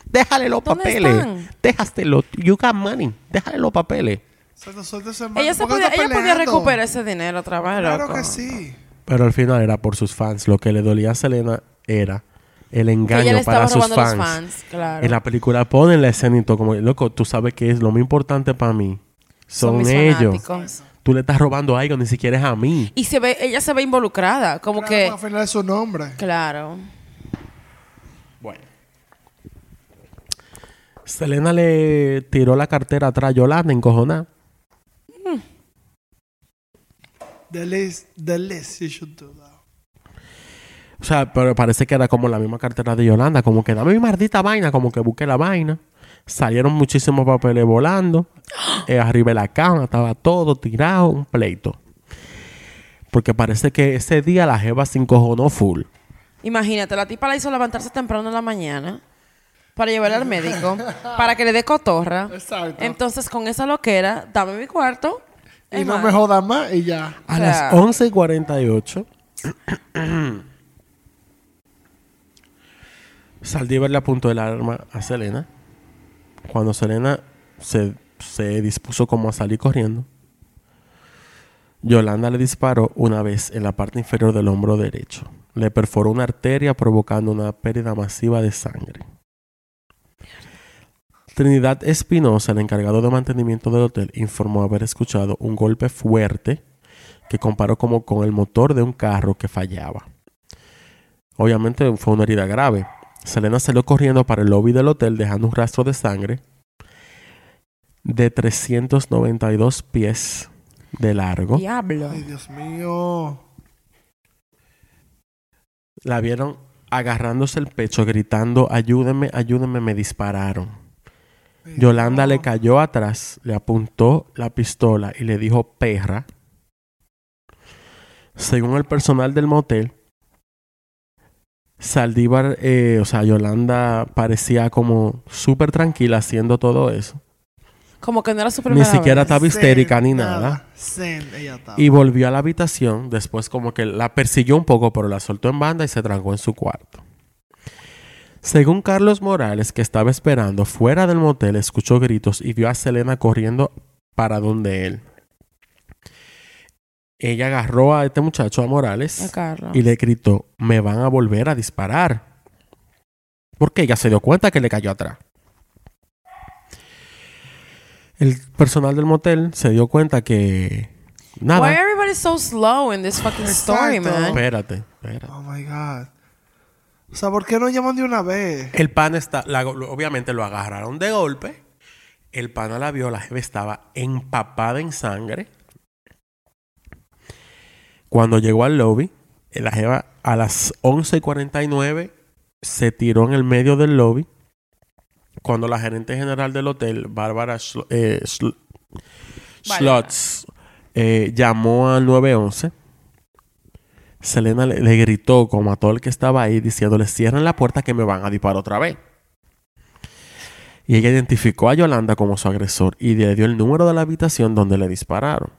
Déjale los ¿Dónde papeles. están? Déjastelo. You got money. Déjale los papeles. Ella, se ¿Por qué podía, ella podía recuperar ese dinero vez, Claro loco. que sí. Pero al final era por sus fans. Lo que le dolía a Selena era el engaño para sus fans. los fans, claro. En la película ponen la escena y todo como, loco, tú sabes que es lo más importante para mí. Son, ellos. fanáticos. Tú le estás robando algo, ni siquiera es a mí. Y se ve, ella se ve involucrada, como Claro, que... Al final es su nombre. Claro. Bueno. Selena le tiró la cartera atrás a Yolanda, encojonada. The least, the you should do that. O sea, pero parece que era como la misma cartera de Yolanda, como que dame mi maldita vaina, como que busqué la vaina. Salieron muchísimos papeles volando. Eh, arriba de la cama estaba todo tirado, un pleito. Porque parece que ese día la jeva se encojonó full. Imagínate, la tipa la hizo levantarse temprano en la mañana para llevarla al médico, para que le dé cotorra. Exacto. Entonces, con esa loquera, dame mi cuarto. Y Es no me jodas más y ya. A O las sea- 11.48 Saldívar le apuntó el arma a Selena. Cuando Selena se, se dispuso como a salir corriendo, Yolanda le disparó una vez en la parte inferior del hombro derecho. Le perforó una arteria provocando una pérdida masiva de sangre. Trinidad Espinosa, el encargado de mantenimiento del hotel, informó haber escuchado un golpe fuerte que comparó como con el motor de un carro que fallaba. Obviamente fue una herida grave. Selena salió corriendo para el lobby del hotel dejando un rastro de sangre de 392 pies de largo. Diablo. Ay, Dios mío. La vieron agarrándose el pecho gritando, ayúdenme, ayúdenme, me dispararon. Yolanda le cayó atrás, le apuntó la pistola y le dijo perra. Según el personal del motel, Saldívar, eh, o sea, Yolanda parecía como súper tranquila haciendo todo eso. Como que no era su Ni primera siquiera vez. estaba histérica Zen, ni nada. Zen, ella estaba. Y volvió a la habitación. Después como que la persiguió un poco, pero la soltó en banda y se trancó en su cuarto. Según Carlos Morales, que estaba esperando fuera del motel, escuchó gritos y vio a Selena corriendo para donde él. Ella agarró a este muchacho, a Morales, A y le gritó, me van a volver a disparar. Porque ella se dio cuenta que le cayó atrás. El personal del motel se dio cuenta que... Nada. Why everybody so slow in this fucking story, Exacto. man? Espérate, espérate. Oh my God. O sea, ¿por qué no llaman de una vez? El pan está, la- obviamente lo agarraron de golpe. El pana la vio, la jeva estaba empapada en sangre. Cuando llegó al lobby, la jeva a las 11.49 se tiró en el medio del lobby. Cuando la gerente general del hotel, Bárbara Schlo- eh. Schlotz, eh, llamó al 911. Selena le, gritó como a todo el que estaba ahí diciéndole cierren la puerta que me van a disparar otra vez. Y ella identificó a Yolanda como su agresor y le dio el número de la habitación donde le dispararon.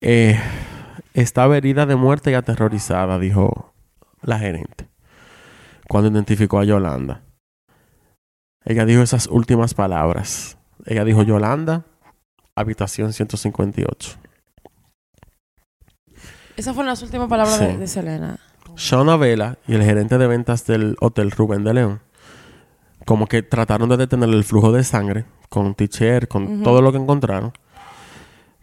Eh, estaba herida de muerte y aterrorizada, dijo la gerente, cuando identificó a Yolanda. Ella dijo esas últimas palabras. Ella dijo, Yolanda, habitación 158. Esas fueron las últimas palabras de, Sí. de Selena. Shauna Vela y el gerente de ventas del hotel Rubén de León, como que trataron de detener el flujo de sangre con t-shirt, con todo lo que encontraron.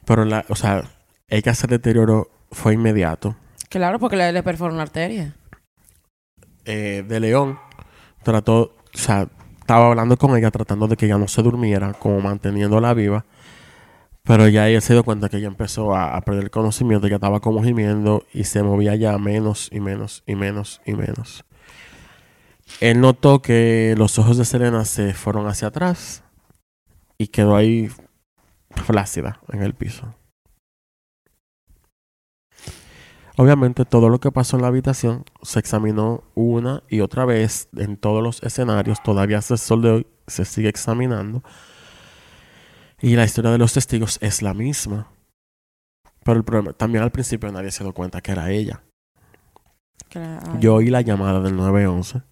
Pero, la, o sea, ella se deterioró, fue inmediato. Claro, porque le, le perforó una arteria. Eh, de León trató, o sea, estaba hablando con ella tratando de que ella no se durmiera, como manteniéndola viva. Pero ya ella se dio cuenta que ella empezó a, perder el conocimiento, ella estaba como gimiendo y se movía ya menos y menos y menos y menos. Él notó que los ojos de Selena se fueron hacia atrás y quedó ahí flácida en el piso. Obviamente todo lo que pasó en la habitación se examinó una y otra vez en todos los escenarios. Todavía hasta el sol de hoy se sigue examinando. Y la historia de los testigos es la misma. Pero el problema, también al principio nadie se dio cuenta que era ella. Claro. Yo oí la llamada del 911.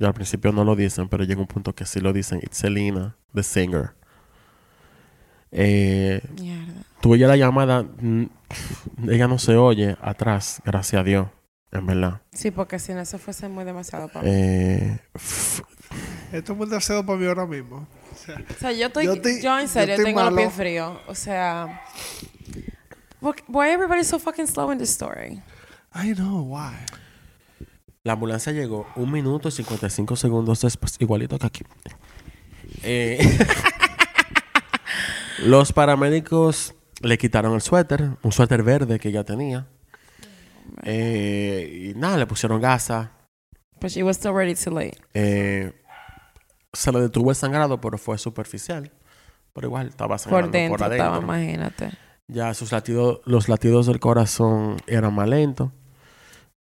Yo al principio no lo dicen, pero llega un punto que sí lo dicen. It's Selena, the singer. Eh, Mierda. tú oyes la llamada, ella no se oye atrás, gracias a Dios, en verdad. Sí, porque si no, eso fuese muy demasiado para mí. Eh, Esto es muy deseo para mí ahora mismo. O sea, yo estoy... Yo Yo, estoy- en yo serio estoy tengo los malo. pies fríos. O sea... Why everybody so fucking slow in this story? I know why. la ambulancia llegó un minuto y 55 segundos después, igualito que aquí. Eh, los paramédicos le quitaron el suéter, un suéter verde que ella tenía. Eh, y nada, le pusieron gasa. But she was still ready to late. Eh, se le detuvo el sangrado, pero fue superficial. Pero igual estaba sangrando Por por, dentro adentro. estaba, imagínate. Ya sus latidos, los latidos del corazón eran más lentos.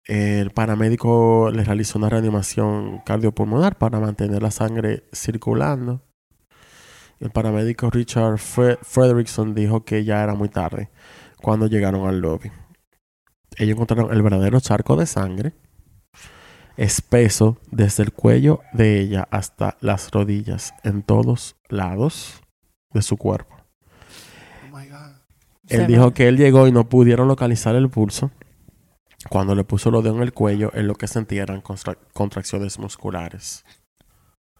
El paramédico le realizó una reanimación cardiopulmonar para mantener la sangre circulando. El paramédico Richard Fre- Frederickson dijo que ya era muy tarde cuando llegaron al lobby. Ellos encontraron el verdadero charco de sangre, espeso desde el cuello de ella hasta las rodillas, en todos lados de su cuerpo. Oh my God. Él Se dijo que él llegó y no pudieron localizar el pulso. Cuando le puso los dedos en el cuello, él lo que sentía eran contracciones musculares.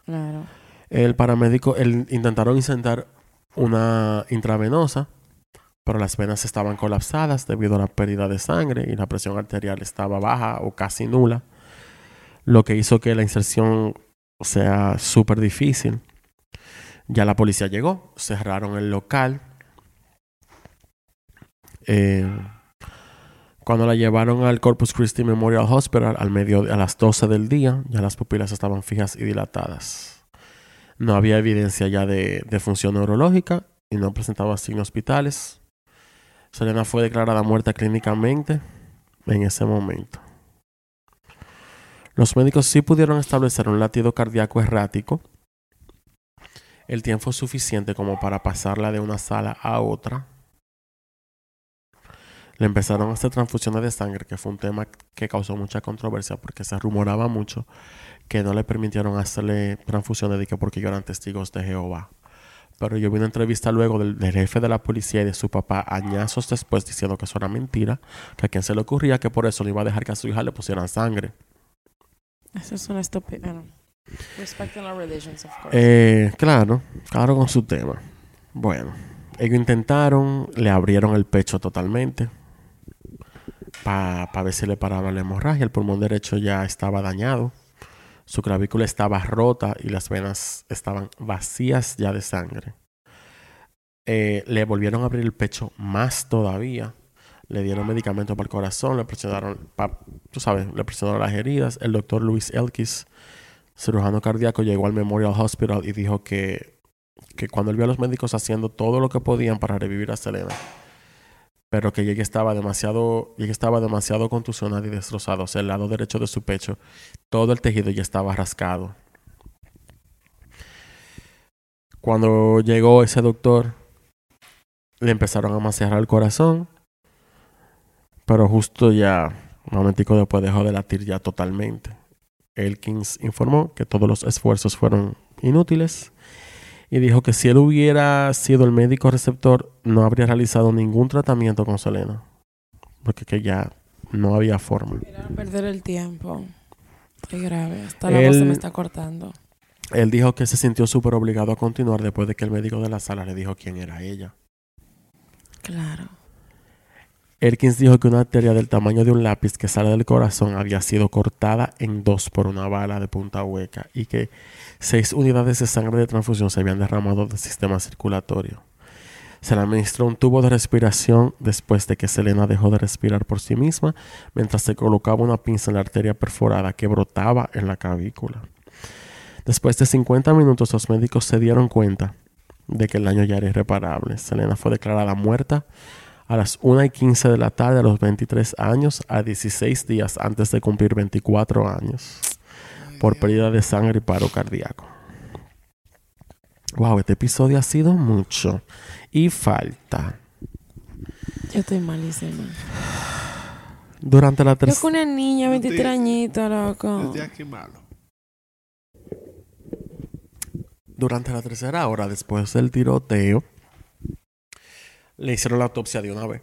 Claro. El paramédico, él, intentaron incentar una intravenosa, pero las venas estaban colapsadas debido a la pérdida de sangre y la presión arterial estaba baja o casi nula, lo que hizo que la inserción sea súper difícil. Ya la policía llegó, cerraron el local. Eh, cuando la llevaron al Corpus Christi Memorial Hospital al medio, a las 12 del día, ya las pupilas estaban fijas y dilatadas. No había evidencia ya de, función neurológica y no presentaba signos vitales. Selena fue declarada muerta clínicamente en ese momento. Los médicos sí pudieron establecer un latido cardíaco errático. El tiempo suficiente como para pasarla de una sala a otra. Le empezaron a hacer transfusiones de sangre, que fue un tema que causó mucha controversia porque se rumoraba mucho que no le permitieron hacerle transfusiones de que porque eran testigos de Jehová. Pero yo vi una entrevista luego del, del jefe de la policía y de su papá añazos después diciendo que eso era mentira, que a quien se le ocurría que por eso le iba a dejar que a su hija le pusieran sangre. Eso es una estupidez. No. Respecting our religions, of course. Eh, claro, claro con su tema. Bueno, ellos intentaron, le abrieron el pecho totalmente para ver si le paraba la hemorragia. El pulmón derecho ya estaba dañado. Su clavícula estaba rota y las venas estaban vacías ya de sangre. Eh, le volvieron a abrir el pecho más todavía. Le dieron medicamentos para el corazón, le presionaron, tú sabes, le presionaron las heridas. El doctor Luis Elkis, cirujano cardíaco, llegó al Memorial Hospital y dijo que, que cuando él vio a los médicos haciendo todo lo que podían para revivir a Selena, pero que ella estaba demasiado, ella estaba demasiado contusionada y destrozada. O sea, el lado derecho de su pecho, todo el tejido ya estaba rascado. Cuando llegó ese doctor, le empezaron a masajear el corazón, pero justo ya, un momentico después dejó de latir ya totalmente. Elkins informó que todos los esfuerzos fueron inútiles y dijo que si él hubiera sido el médico receptor, no habría realizado ningún tratamiento con Selena, porque que ya no había forma. Era perder el tiempo. Qué grave. Hasta la voz se Él- me está cortando. Él dijo que se sintió súper obligado a continuar después de que el médico de la sala le dijo quién era ella. Claro. Elkins dijo que una arteria del tamaño de un lápiz que sale del corazón había sido cortada en dos por una bala de punta hueca y que seis unidades de sangre de transfusión se habían derramado del sistema circulatorio. Se le administró un tubo de respiración después de que Selena dejó de respirar por sí misma mientras se colocaba una pinza en la arteria perforada que brotaba en la clavícula. Después de 50 minutos los médicos se dieron cuenta de que el daño ya era irreparable. Selena fue declarada muerta a las 1 y 15 de la tarde a los 23 años, a 16 días antes de cumplir 24 años, por pérdida de sangre y paro cardíaco. Wow, este episodio ha sido mucho. Y falta. Yo estoy malísima. Durante la Yo tercera... con una niña, 23 Estoy- añitos, loco. Estoy aquí malo. Durante la tercera hora después del tiroteo, le hicieron la autopsia de una vez.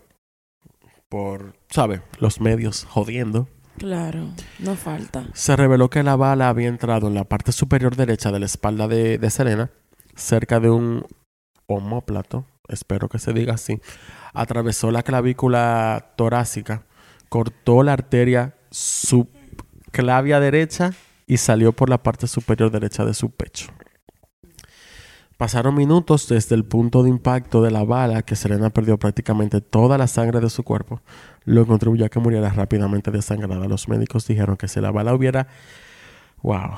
Por, ¿sabe? Los medios jodiendo. Claro, no falta. Se reveló que la bala había entrado en la parte superior derecha de la espalda de, de Selena, cerca de un homóplato, espero que se diga así. Atravesó la clavícula torácica, cortó la arteria subclavia derecha y salió por la parte superior derecha de su pecho. Pasaron minutos desde el punto de impacto de la bala que Selena perdió prácticamente toda la sangre de su cuerpo, lo que contribuyó a que muriera rápidamente desangrada. Los médicos dijeron que si la bala hubiera, wow,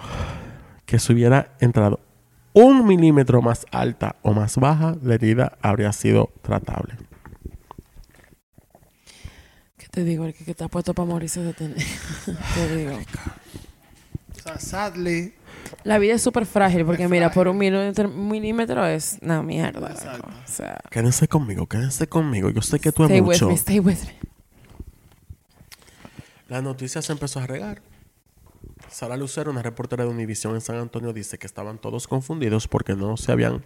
que se hubiera entrado un milímetro más alta o más baja, la herida habría sido tratable. ¿Qué te digo? El que, que está puesto para morirse de tener. te digo. O sea, sadly, La vida es súper frágil porque, Es mira, frágil. por un milímetro, milímetro es una mierda. loco. Exacto. O sea, Quédense conmigo, quédense conmigo. Yo sé que tú es mucho. me, stay with me. La noticia se empezó a regar. Sara Lucero, una reportera de Univision en San Antonio, dice que estaban todos confundidos porque no se habían.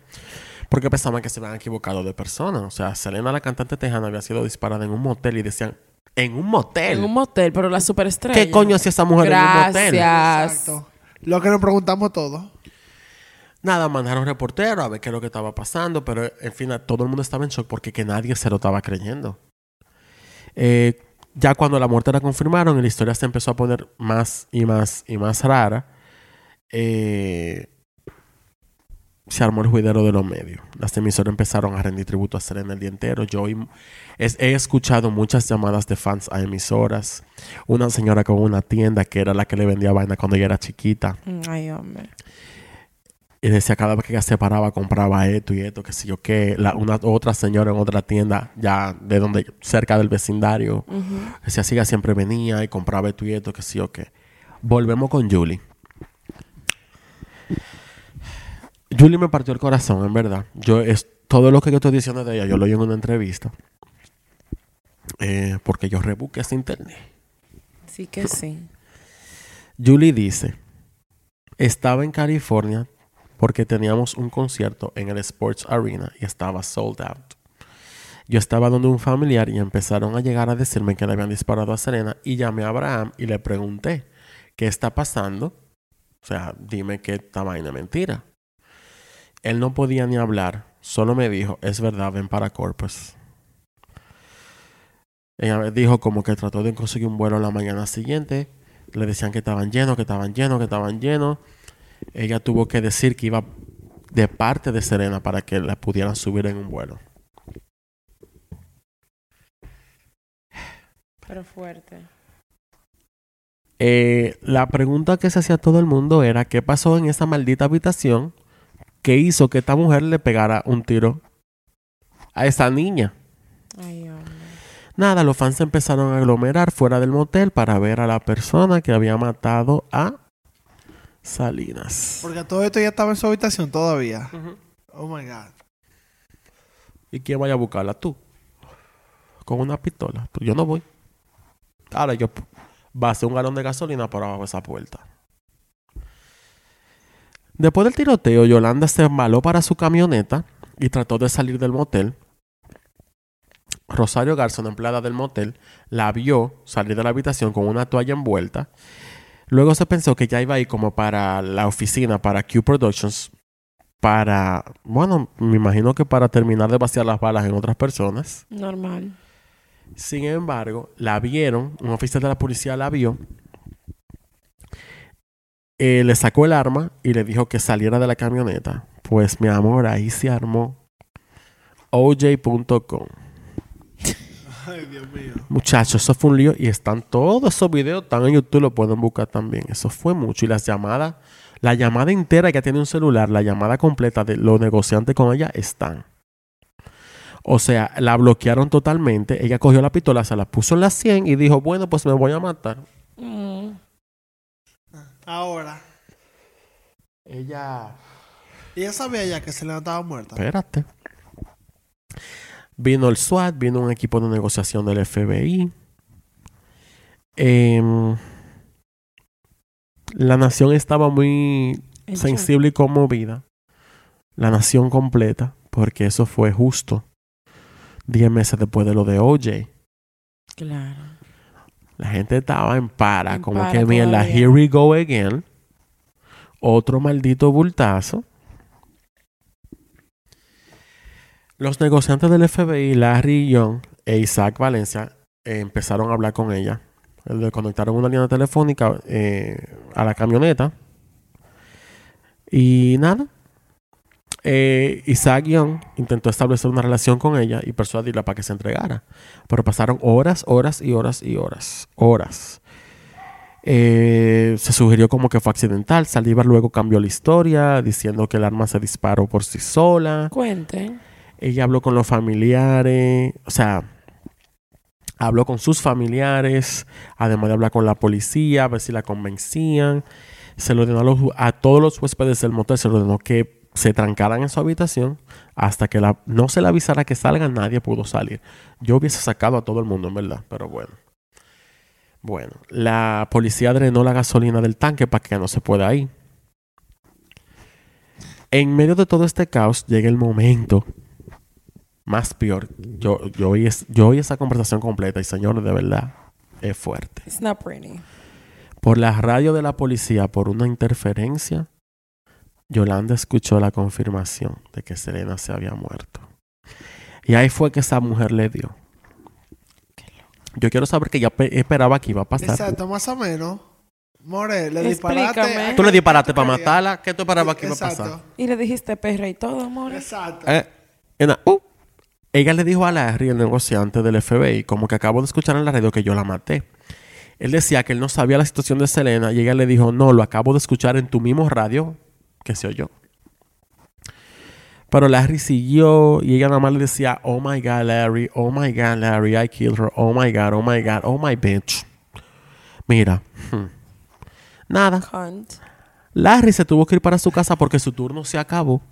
porque pensaban que se habían equivocado de persona. O sea, Selena, la cantante tejana, había sido disparada en un motel y decían, ¿en un motel? En un motel, pero la superestrella. ¿Qué coño hacía esa mujer en un motel? Gracias. exacto. Lo que nos preguntamos todos. Nada, mandaron reportero a ver qué es lo que estaba pasando, pero en fin, todo el mundo estaba en shock porque que nadie se lo estaba creyendo. Eh, ya cuando la muerte la confirmaron y la historia se empezó a poner más y más y más rara, eh, se armó el juidero de los medios. Las emisoras empezaron a rendir tributo a Selena el día entero. Yo oí- es- he escuchado muchas llamadas de fans a emisoras. Una señora con una tienda que era la que le vendía vaina cuando ella era chiquita. Ay, hombre. Y decía cada vez que ella se paraba compraba esto y esto, que sé yo qué. La, una otra señora en otra tienda, ya de donde, cerca del vecindario, decía así, ella siempre venía y compraba esto y esto, que sé yo qué. Volvemos con Julie. Julie me partió el corazón, en verdad. Yo es todo lo que yo estoy diciendo de ella, yo lo oí en una entrevista. Eh, porque yo rebusqué ese internet. Sí que sí. Julie dice, estaba en California porque teníamos un concierto en el Sports Arena y estaba sold out. Yo estaba donde un familiar y empezaron a llegar a decirme que le habían disparado a Serena y llamé a Abraham y le pregunté, ¿qué está pasando? O sea, dime que esta vaina es mentira. Él no podía ni hablar, solo me dijo, es verdad, ven para Corpus. Ella dijo como que trató de conseguir un vuelo la mañana siguiente. Le decían que estaban llenos, que estaban llenos, que estaban llenos. Ella tuvo que decir que iba de parte de Serena para que la pudieran subir en un vuelo. Pero fuerte. Eh, la pregunta que se hacía todo el mundo era qué pasó en esa maldita habitación que hizo que esta mujer le pegara un tiro a esa niña. Ay, hombre. Nada, los fans se empezaron a aglomerar fuera del motel para ver a la persona que había matado a Salinas. Porque todo esto ya estaba en su habitación todavía. Oh my God. ¿Y quién vaya a buscarla? Tú. Con una pistola. Yo no voy. Ahora yo va a hacer un galón de gasolina por abajo de esa puerta. Después del tiroteo, Yolanda se embaló para su camioneta y trató de salir del motel. Rosario Garza, una empleada del motel, la vio salir de la habitación con una toalla envuelta. Luego se pensó que ya iba a ir como para la oficina, para Q Productions, para, bueno, me imagino que para terminar de vaciar las balas en otras personas. Normal. Sin embargo, la vieron, un oficial de la policía la vio, eh, le sacó el arma y le dijo que saliera de la camioneta. Pues mi amor, ahí se armó OJ.com. Ay, Dios mío. Muchachos, eso fue un lío y están todos esos videos, están en YouTube, lo pueden buscar también. Eso fue mucho. Y las llamadas, la llamada entera que tiene un celular, la llamada completa de los negociantes con ella están. O sea, la bloquearon totalmente. Ella cogió la pistola, se la puso en la 100 y dijo, bueno, pues me voy a matar. Mm. Ahora. Ella... Ella sabía ya que Selena estaba muerta. Espérate. Vino el SWAT, vino un equipo de negociación del FBI. Em, la nación estaba muy En sensible y conmovida. La nación completa, porque eso fue justo. Diez meses después de lo de OJ. Claro. La gente estaba en para, En como para que mierda, here we go again. Otro maldito bultazo. Los negociantes del FBI, Larry Young e Isaac Valencia, eh, empezaron a hablar con ella. Le conectaron una línea telefónica eh, a la camioneta. Y nada. Eh, Isaac Young intentó establecer una relación con ella y persuadirla para que se entregara. Pero pasaron horas, horas y horas y horas. Horas. Se sugirió como que fue accidental. Saldívar luego cambió la historia diciendo que el arma se disparó por sí sola. Cuenten. Ella habló con los familiares, o sea, habló con sus familiares, además de hablar con la policía, a ver si la convencían. Se lo ordenó a, los- a todos los huéspedes del motel, se lo ordenó que se trancaran en su habitación hasta que no se le avisara que salgan, nadie pudo salir. Yo hubiese sacado a todo el mundo, en verdad, pero bueno. Bueno, la policía drenó la gasolina del tanque para que no se pueda ir. En medio de todo este caos llega el momento más peor. Yo, yo, oí, es- yo oí esa conversación completa y señores, de verdad, es fuerte. It's not pretty. Por la radio de la policía, por una interferencia, Yolanda escuchó la confirmación de que Selena se había muerto. Y ahí fue que esa mujer le dio. Yo quiero saber que ya pe- esperaba que iba a pasar. Exacto, más o menos. More, le Explícame. disparaste. Tú le disparaste ¿Qué tú para matarla. ¿Qué tú esperabas que iba a pasar? Y le dijiste perra y todo, amor. Exacto. Eh, uh. Ella le dijo a Larry, el negociante del FBI, como que acabo de escuchar en la radio que yo la maté. Él decía que él no sabía la situación de Selena y ella le dijo, no, lo acabo de escuchar en tu mismo radio que se oyó. Pero Larry siguió y ella nada más le decía, oh my God, Larry, oh my God, Larry, I killed her, oh my God, oh my God, oh my bitch. Mira, hmm. nada. Larry se tuvo que ir para su casa porque su turno se acabó.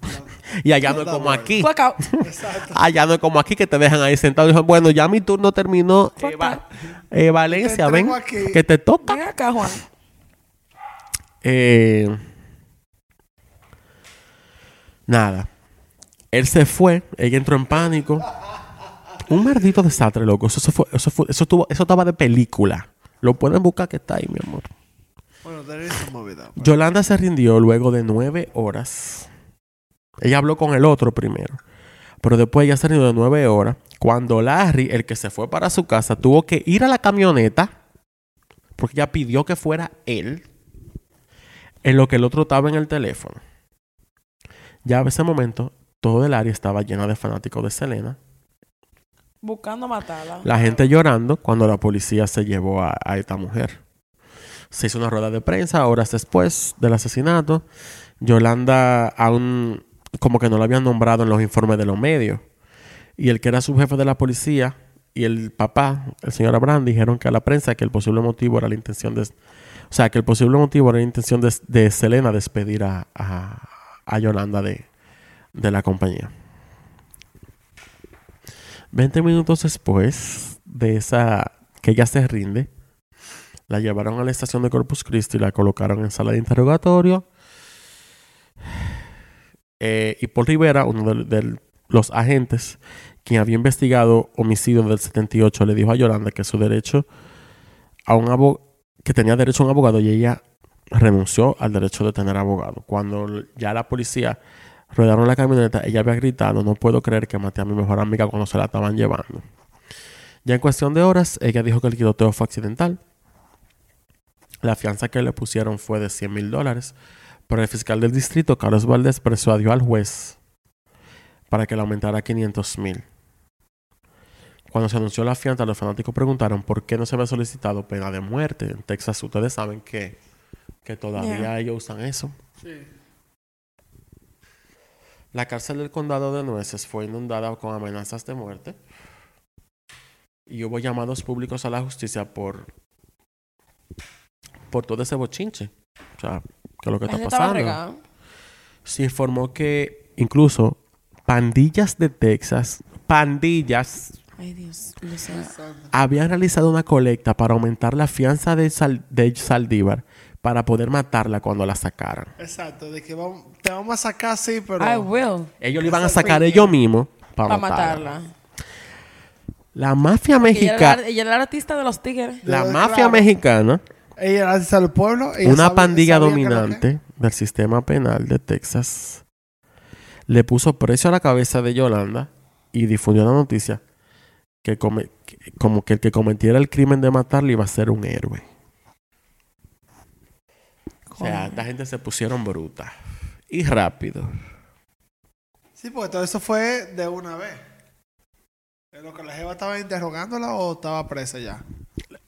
Y allá no es como aquí. Fuck out. Exacto. Allá no es como aquí que te dejan ahí sentado. Dijo, bueno, ya mi turno terminó. Eh, Va- eh, Valencia, Te ven, aquí. que te toca. Ven acá, Juan. Eh, nada. Él se fue, ella entró en pánico. Un maldito desastre, loco. Eso, se fue, eso, fue, eso, estuvo, eso estaba de película. Lo pueden buscar que está ahí, mi amor. Bueno, some movie though. Yolanda se rindió luego de nueve horas. Ella habló con el otro primero. Pero después se rindió de nueve horas. Cuando Larry, el que se fue para su casa, tuvo que ir a la camioneta. Porque ella pidió que fuera él. En lo que el otro estaba en el teléfono. Ya a ese momento, todo el área estaba llena de fanáticos de Selena. Buscando matarla. La gente llorando cuando la policía se llevó a, a esta mujer. Se hizo una rueda de prensa horas después del asesinato. Yolanda aún como que no la habían nombrado en los informes de los medios. Y el que era su jefe de la policía y el papá, el señor Abraham, dijeron que a la prensa que el posible motivo era la intención de... O sea, que el posible motivo era la intención de, Selena despedir a, a, a Yolanda de, de la compañía. 20 minutos después de esa que ella se rinde, la llevaron a la estación de Corpus Christi y la colocaron en sala de interrogatorio. Eh, y Paul Rivera, uno de, los agentes, quien había investigado homicidio del 78, le dijo a Yolanda que su derecho a un abogado, que tenía derecho a un abogado y ella renunció al derecho de tener abogado. Cuando ya la policía rodearon la camioneta, ella había gritado, no puedo creer que maté a mi mejor amiga cuando se la estaban llevando. Ya en cuestión de horas, ella dijo que el tiroteo fue accidental. La fianza que le pusieron fue de 100 mil dólares, pero el fiscal del distrito, Carlos Valdés, persuadió al juez para que le aumentara a 500 mil. Cuando se anunció la fianza, los fanáticos preguntaron por qué no se había solicitado pena de muerte. En Texas, ustedes saben que, que todavía Yeah. ellos usan eso. Sí. La cárcel del condado de Nueces fue inundada con amenazas de muerte y hubo llamados públicos a la justicia por por todo ese bochinche. O sea, ¿qué es lo que La está pasando? Se informó que incluso pandillas de Texas, pandillas, Ay, Dios. Dios santo. Exacto. habían realizado una colecta para aumentar la fianza de, Sal- de Saldívar para poder matarla cuando la sacaran. Exacto, de que vamos, te vamos a sacar, sí, pero. I will. Ellos le iban a sacar ellos mismos para Para matarla. matarla. La mafia mexicana, la- ella era la artista de los tigres. la mafia mexicana, Ella pueblo. ella una pandilla dominante del sistema penal de Texas, le puso precio a la cabeza de Yolanda y difundió la noticia que, come- que- como que el que cometiera el crimen de matarla iba a ser un héroe. O sea, esta gente se pusieron bruta y rápido. Sí, porque todo eso fue de una vez. ¿Es lo que la jeva estaba interrogándola o estaba presa ya?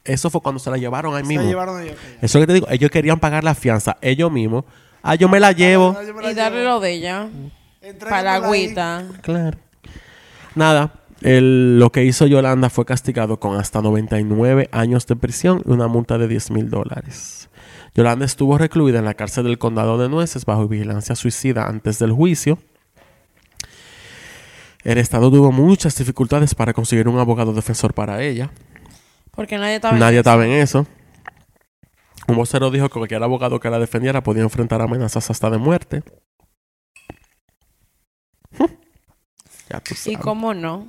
Eso fue cuando se la llevaron ahí Se mismo. la llevaron ellos. Eso es lo que te digo. Ellos querían pagar la fianza ellos mismos. Ah, yo me la llevo. Ah, me la Y darle llevo. lo de ella. Para agüita. Claro. Nada. el- lo que hizo Yolanda fue castigado con hasta 99 años de prisión y una multa de 10 mil dólares. Yolanda estuvo recluida en la cárcel del condado de Nueces bajo vigilancia suicida antes del juicio. El Estado tuvo muchas dificultades para conseguir un abogado defensor para ella. Porque nadie estaba en Nadie eso. estaba en eso. Un vocero dijo que cualquier abogado que la defendiera podía enfrentar amenazas hasta de muerte. ya tú ¿Y sabes. cómo no?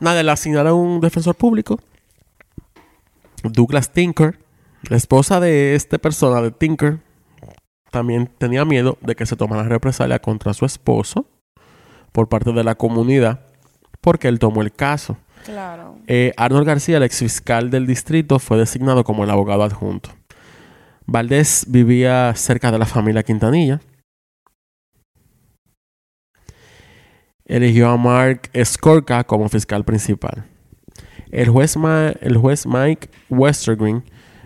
Nada, le asignaron un defensor público. Douglas Tinker. La esposa de esta persona, de Tinker, también tenía miedo de que se tomara represalia contra su esposo por parte de la comunidad porque él tomó el caso. Claro. Eh, Arnold García, el exfiscal del distrito, fue designado como el abogado adjunto. Valdés vivía cerca de la familia Quintanilla. Eligió a Mark Skorka como fiscal principal. El juez, Ma- el juez Mike Westergreen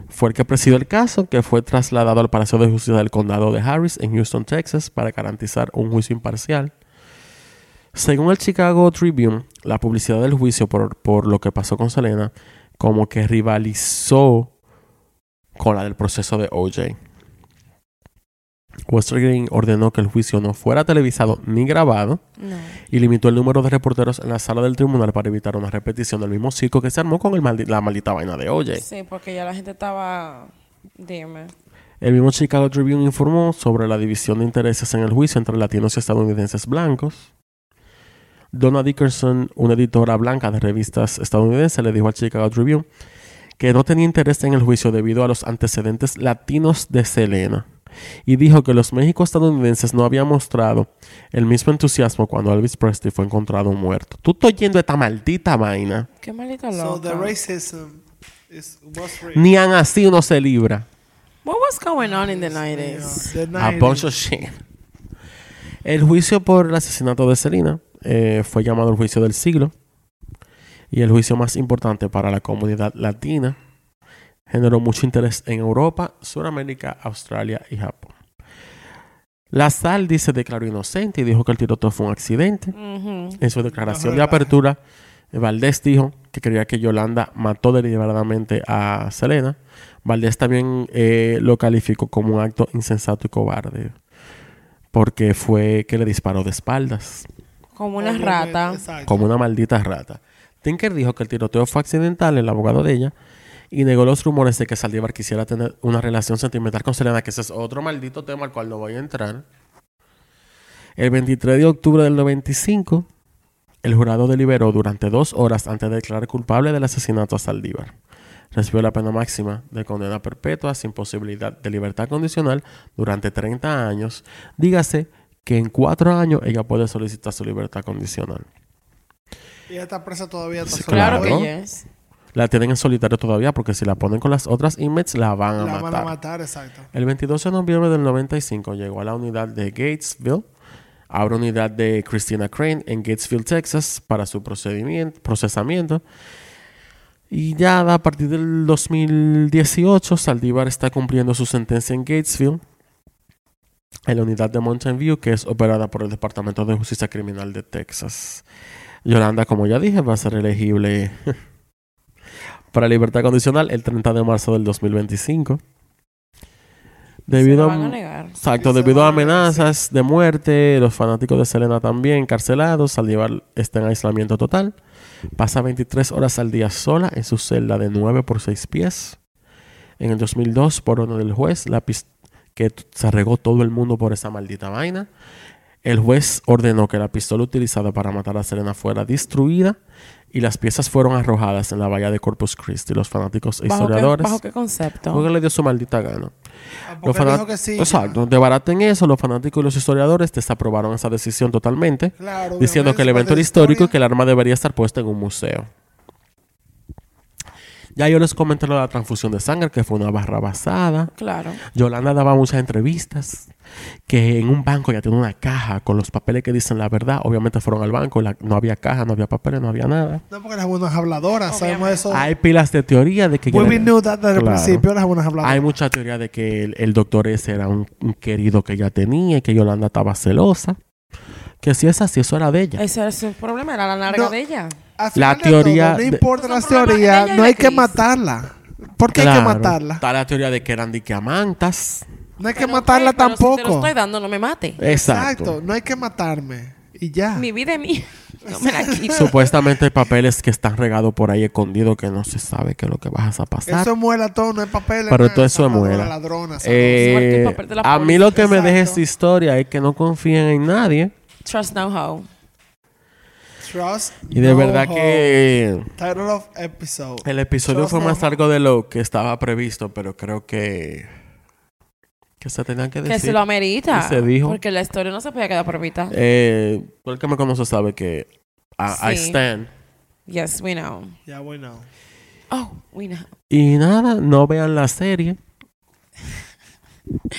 fue el que presidió el caso, que fue trasladado al Palacio de Justicia del Condado de Harris en Houston, Texas, para garantizar un juicio imparcial. Según el Chicago Tribune, la publicidad del juicio por, por lo que pasó con Selena como que rivalizó con la del proceso de OJ. Westergreen ordenó que el juicio no fuera televisado ni grabado No. y limitó el número de reporteros en la sala del tribunal para evitar una repetición del mismo circo que se armó con el maldi- la maldita vaina de OJ. Sí, porque ya la gente estaba... Dime. El mismo Chicago Tribune informó sobre la división de intereses en el juicio entre latinos y estadounidenses blancos. Donna Dickerson, una editora blanca de revistas estadounidenses, le dijo al Chicago Tribune que no tenía interés en el juicio debido a los antecedentes latinos de Selena. Y dijo que los México estadounidenses no habían mostrado el mismo entusiasmo cuando Elvis Presley fue encontrado muerto. Tú estás oyendo esta maldita vaina. Qué maldita So the loca. racism is, was real. Ni han así uno se libra. What was going on in the 90s? The A 90s. bunch of shit. El juicio por el asesinato de Selena eh, fue llamado el juicio del siglo y el juicio más importante para la comunidad latina. Generó mucho interés en Europa, Sudamérica, Australia y Japón. La Saldi se declaró inocente y dijo que el tiroteo fue un accidente. En su declaración de apertura, Valdés dijo que creía que Yolanda mató deliberadamente a Selena. Valdés también eh, lo calificó como un acto insensato y cobarde, porque fue que le disparó de espaldas, Como una Obviamente, rata. exacto. como una maldita rata. Tinker dijo que el tiroteo fue accidental, el abogado de ella, y negó los rumores de que Saldívar quisiera tener una relación sentimental con Selena, que ese es otro maldito tema al cual no voy a entrar. El 23 de octubre del 95, el jurado deliberó durante dos horas antes de declarar culpable del asesinato a Saldívar. Recibió la pena máxima de condena perpetua sin posibilidad de libertad condicional durante 30 años. Dígase que en cuatro años ella puede solicitar su libertad condicional. Y ella está presa todavía. está Sí. Claro que yes. La tienen en solitario todavía porque si la ponen con las otras inmates la van a La van matar. a matar, exacto. El 22 de noviembre del 95 llegó a la unidad de Gatesville, a una unidad de Christina Crane en Gatesville, Texas, para su procedimiento, procesamiento. Y ya a partir del 2018, Saldívar está cumpliendo su sentencia en Gatesville, en la unidad de Mountain View, que es operada por el Departamento de Justicia Criminal de Texas. Yolanda, como ya dije, va a ser elegible para libertad condicional el 30 de marzo del 2025. Debido Se lo a, van a negar. Exacto, Sí, se debido a van a negar, amenazas de muerte, los fanáticos de Selena también encarcelados, al llevar está en aislamiento total. Pasa 23 horas al día sola en su celda de 9 por 6 pies. En el 2002, por orden del juez, la pis- que se regó todo el mundo por esa maldita vaina. El juez ordenó que la pistola utilizada para matar a Selena fuera destruida y las piezas fueron arrojadas en la bahía de Corpus Christi. Los fanáticos e ¿Bajo qué, historiadores. ¿Bajo qué concepto? porque le dio su maldita gana. Ah, Los dijo que sí. Exacto, debaraten eso, los fanáticos y los historiadores desaprobaron esa decisión totalmente, Claro, diciendo que el evento era histórico y que el arma debería estar puesta en un museo. Ya yo les comenté lo de la transfusión de sangre, que fue una barra basada. Claro. Yolanda daba muchas entrevistas que en un banco ya tiene una caja con los papeles que dicen la verdad. Obviamente fueron al banco, la- no había caja, no había papeles, no había nada. No, porque las buenas habladoras, sabemos eso. Hay pilas de teoría de que... Knew that desde el principio, las buenas habladoras. Hay mucha teoría de que el, el doctor ese era un, un querido que ella tenía y que Yolanda estaba celosa. Que si es así, eso era de ella. Ese era su problema, era la larga No. de ella. La de teoría todo, de- no importa Son problemas de ella y no de hay que Chris. matarla. ¿Por qué hay que Claro. matarla? Está la teoría de que eran diamantas. No hay que Pero, matarla ok, pero Si te lo tampoco. estoy dando, no me mate. Exacto. no hay que matarme. Y ya. Mi vida es mía. No me la quito. Supuestamente hay papeles que están regados por ahí escondidos que no se sabe qué es lo que vas a pasar. Eso es muela todo, no hay papel. Pero todo eso es muela. Ladrona, Eh, el papel de la a mí lo que me Exacto. deja esta historia es que no confíen en nadie. Trust now how. Trust. Y de no verdad que Title of episode. el episodio Trust fue no más largo de lo que estaba previsto, pero creo que que se tenía que Que decir. se lo amerita. Y se dijo. Porque la historia no se podía quedar por mitad. Eh, el que me conoce sabe que I, I stand. Yes, we know. Ya, bueno. Oh, we know. Y nada, no vean la serie.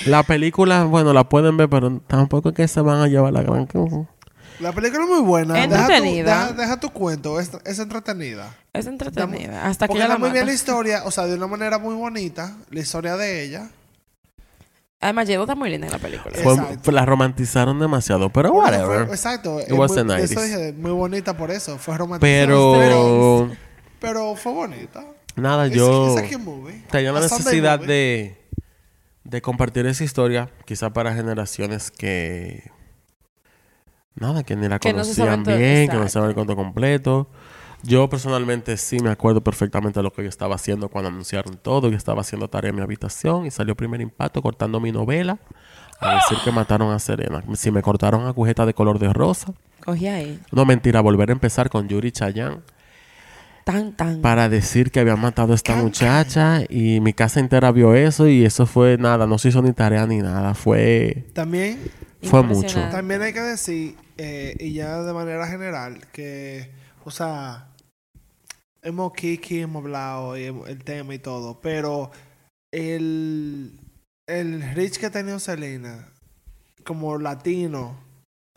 La película, bueno, la pueden ver, pero tampoco es que se van a llevar la gran cosa. La película es muy buena. Deja tu- Entretenida. Deja, deja tu cuento. Es, es entretenida. Es entretenida. Hasta que la muy bien la historia. O sea, de una manera muy bonita. La historia de ella. Además, J-Lo está muy linda en la película. Fue- la romantizaron demasiado, pero eso whatever. fue- exacto. es was muy, the eso 90s. dije, muy bonita por eso. Fue romántica. Pero Pero fue bonita. nada, yo cute movie. tenía la necesidad movie. de, de compartir esa historia, quizá para generaciones que nada, que ni la Que conocían todo- bien, que no saben el cuento completo. Yo personalmente sí me acuerdo perfectamente de lo que yo estaba haciendo cuando anunciaron todo. Yo estaba haciendo tarea en mi habitación y salió primer impacto cortando mi novela a decir que mataron a Serena. Si me cortaron agujeta de color de rosa. Cogí ahí. No, mentira, volver a empezar con Yuri Chayanne Tan, tan. para decir que habían matado a esta Can, muchacha y mi casa entera vio eso y eso fue nada, no se hizo ni tarea ni nada, fue También, fue mucho. También hay que decir, eh, y ya de manera general, que, o sea, hemos kiki, hemos hablado y hemos- el tema y todo, pero el, el reach que ha tenido Selena como latino,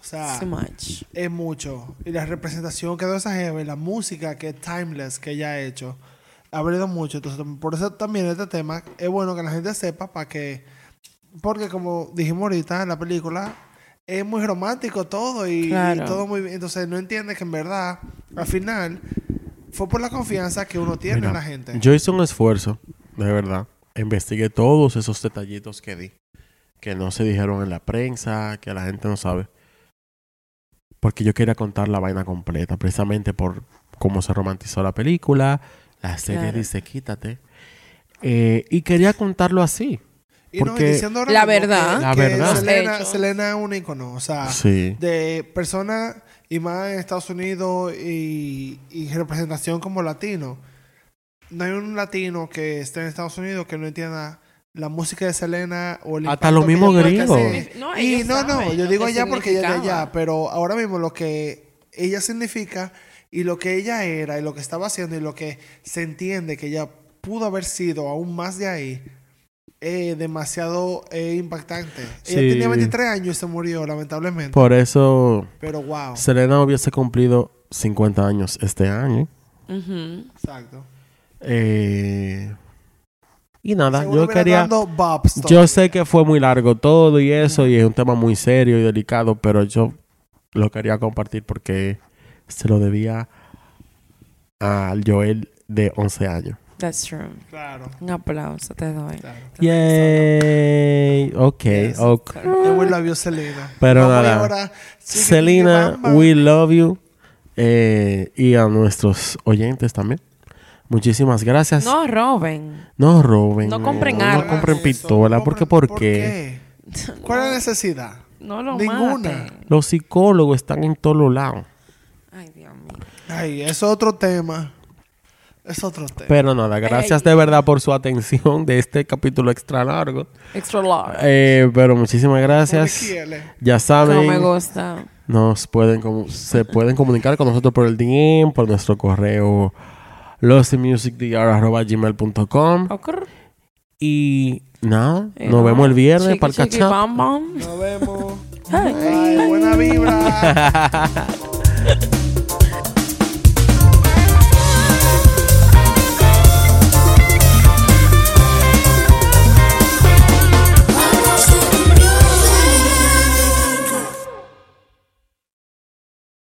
o sea, So much. es mucho. Y la representación que da esa jeva y la música que es timeless que ella ha hecho, ha valido mucho. Entonces, por eso también este tema es bueno que la gente sepa para que... Porque como dijimos ahorita en la película, es muy romántico todo y, todo muy bien. Entonces no entiende que en verdad, al final, fue por la confianza que uno tiene Mira, en la gente. Yo hice un esfuerzo, de verdad. Investigué todos esos detallitos que di, que no se dijeron en la prensa, que la gente no sabe. Porque yo quería contar la vaina completa, precisamente por cómo se romantizó la película. La serie Claro. dice quítate. Eh, y quería contarlo así. y no, y porque- La verdad. que- La que verdad. Selena, es un icono. O sea, Sí. de personas y más en Estados Unidos y, y representación como latino. No hay un latino que esté en Estados Unidos que no entienda la música de Selena o el Hasta los que mismos gringos. No, y no, no, yo digo allá porque ella es de allá, pero ahora mismo lo que ella significa y lo que ella era y lo que estaba haciendo y lo que se entiende que ella pudo haber sido aún más de ahí es demasiado eh, impactante. Sí. Ella tenía 23 años y se murió lamentablemente. Por eso Pero wow. Selena hubiese cumplido 50 años este año. Exacto. Eh, y nada, yo quería... Yo sé que fue muy largo todo y eso, y es un tema muy serio y delicado, pero yo lo quería compartir porque se lo debía al Joel de 11 años. That's true. Claro. Un aplauso te doy. claro. Yay. Ok, Yes. ok. We love you, Selena. Pero Vamos nada. Selena, we love you. Eh, y a nuestros oyentes también. Muchísimas gracias. No roben. No roben. No compren no, armas. No compren pistola. no ¿Por qué? ¿Por qué? ¿Cuál es la necesidad? No lo Ninguna. maten. Los psicólogos están en todos lados. Ay, Dios mío. Ay, es otro tema. Es otro tema. Pero nada, gracias Ey. de verdad por su atención de este capítulo extra largo. Extra large. Eh, pero muchísimas gracias. Ya No me saben, gusta. nos pueden se pueden comunicar con nosotros por el DM, por nuestro correo lostymusicdr.gmail.com Ocurr. Y nada, Y nos vemos el viernes chiqui, para el chiqui, cachap. bam, bam. Nos vemos. Ay, buena vibra.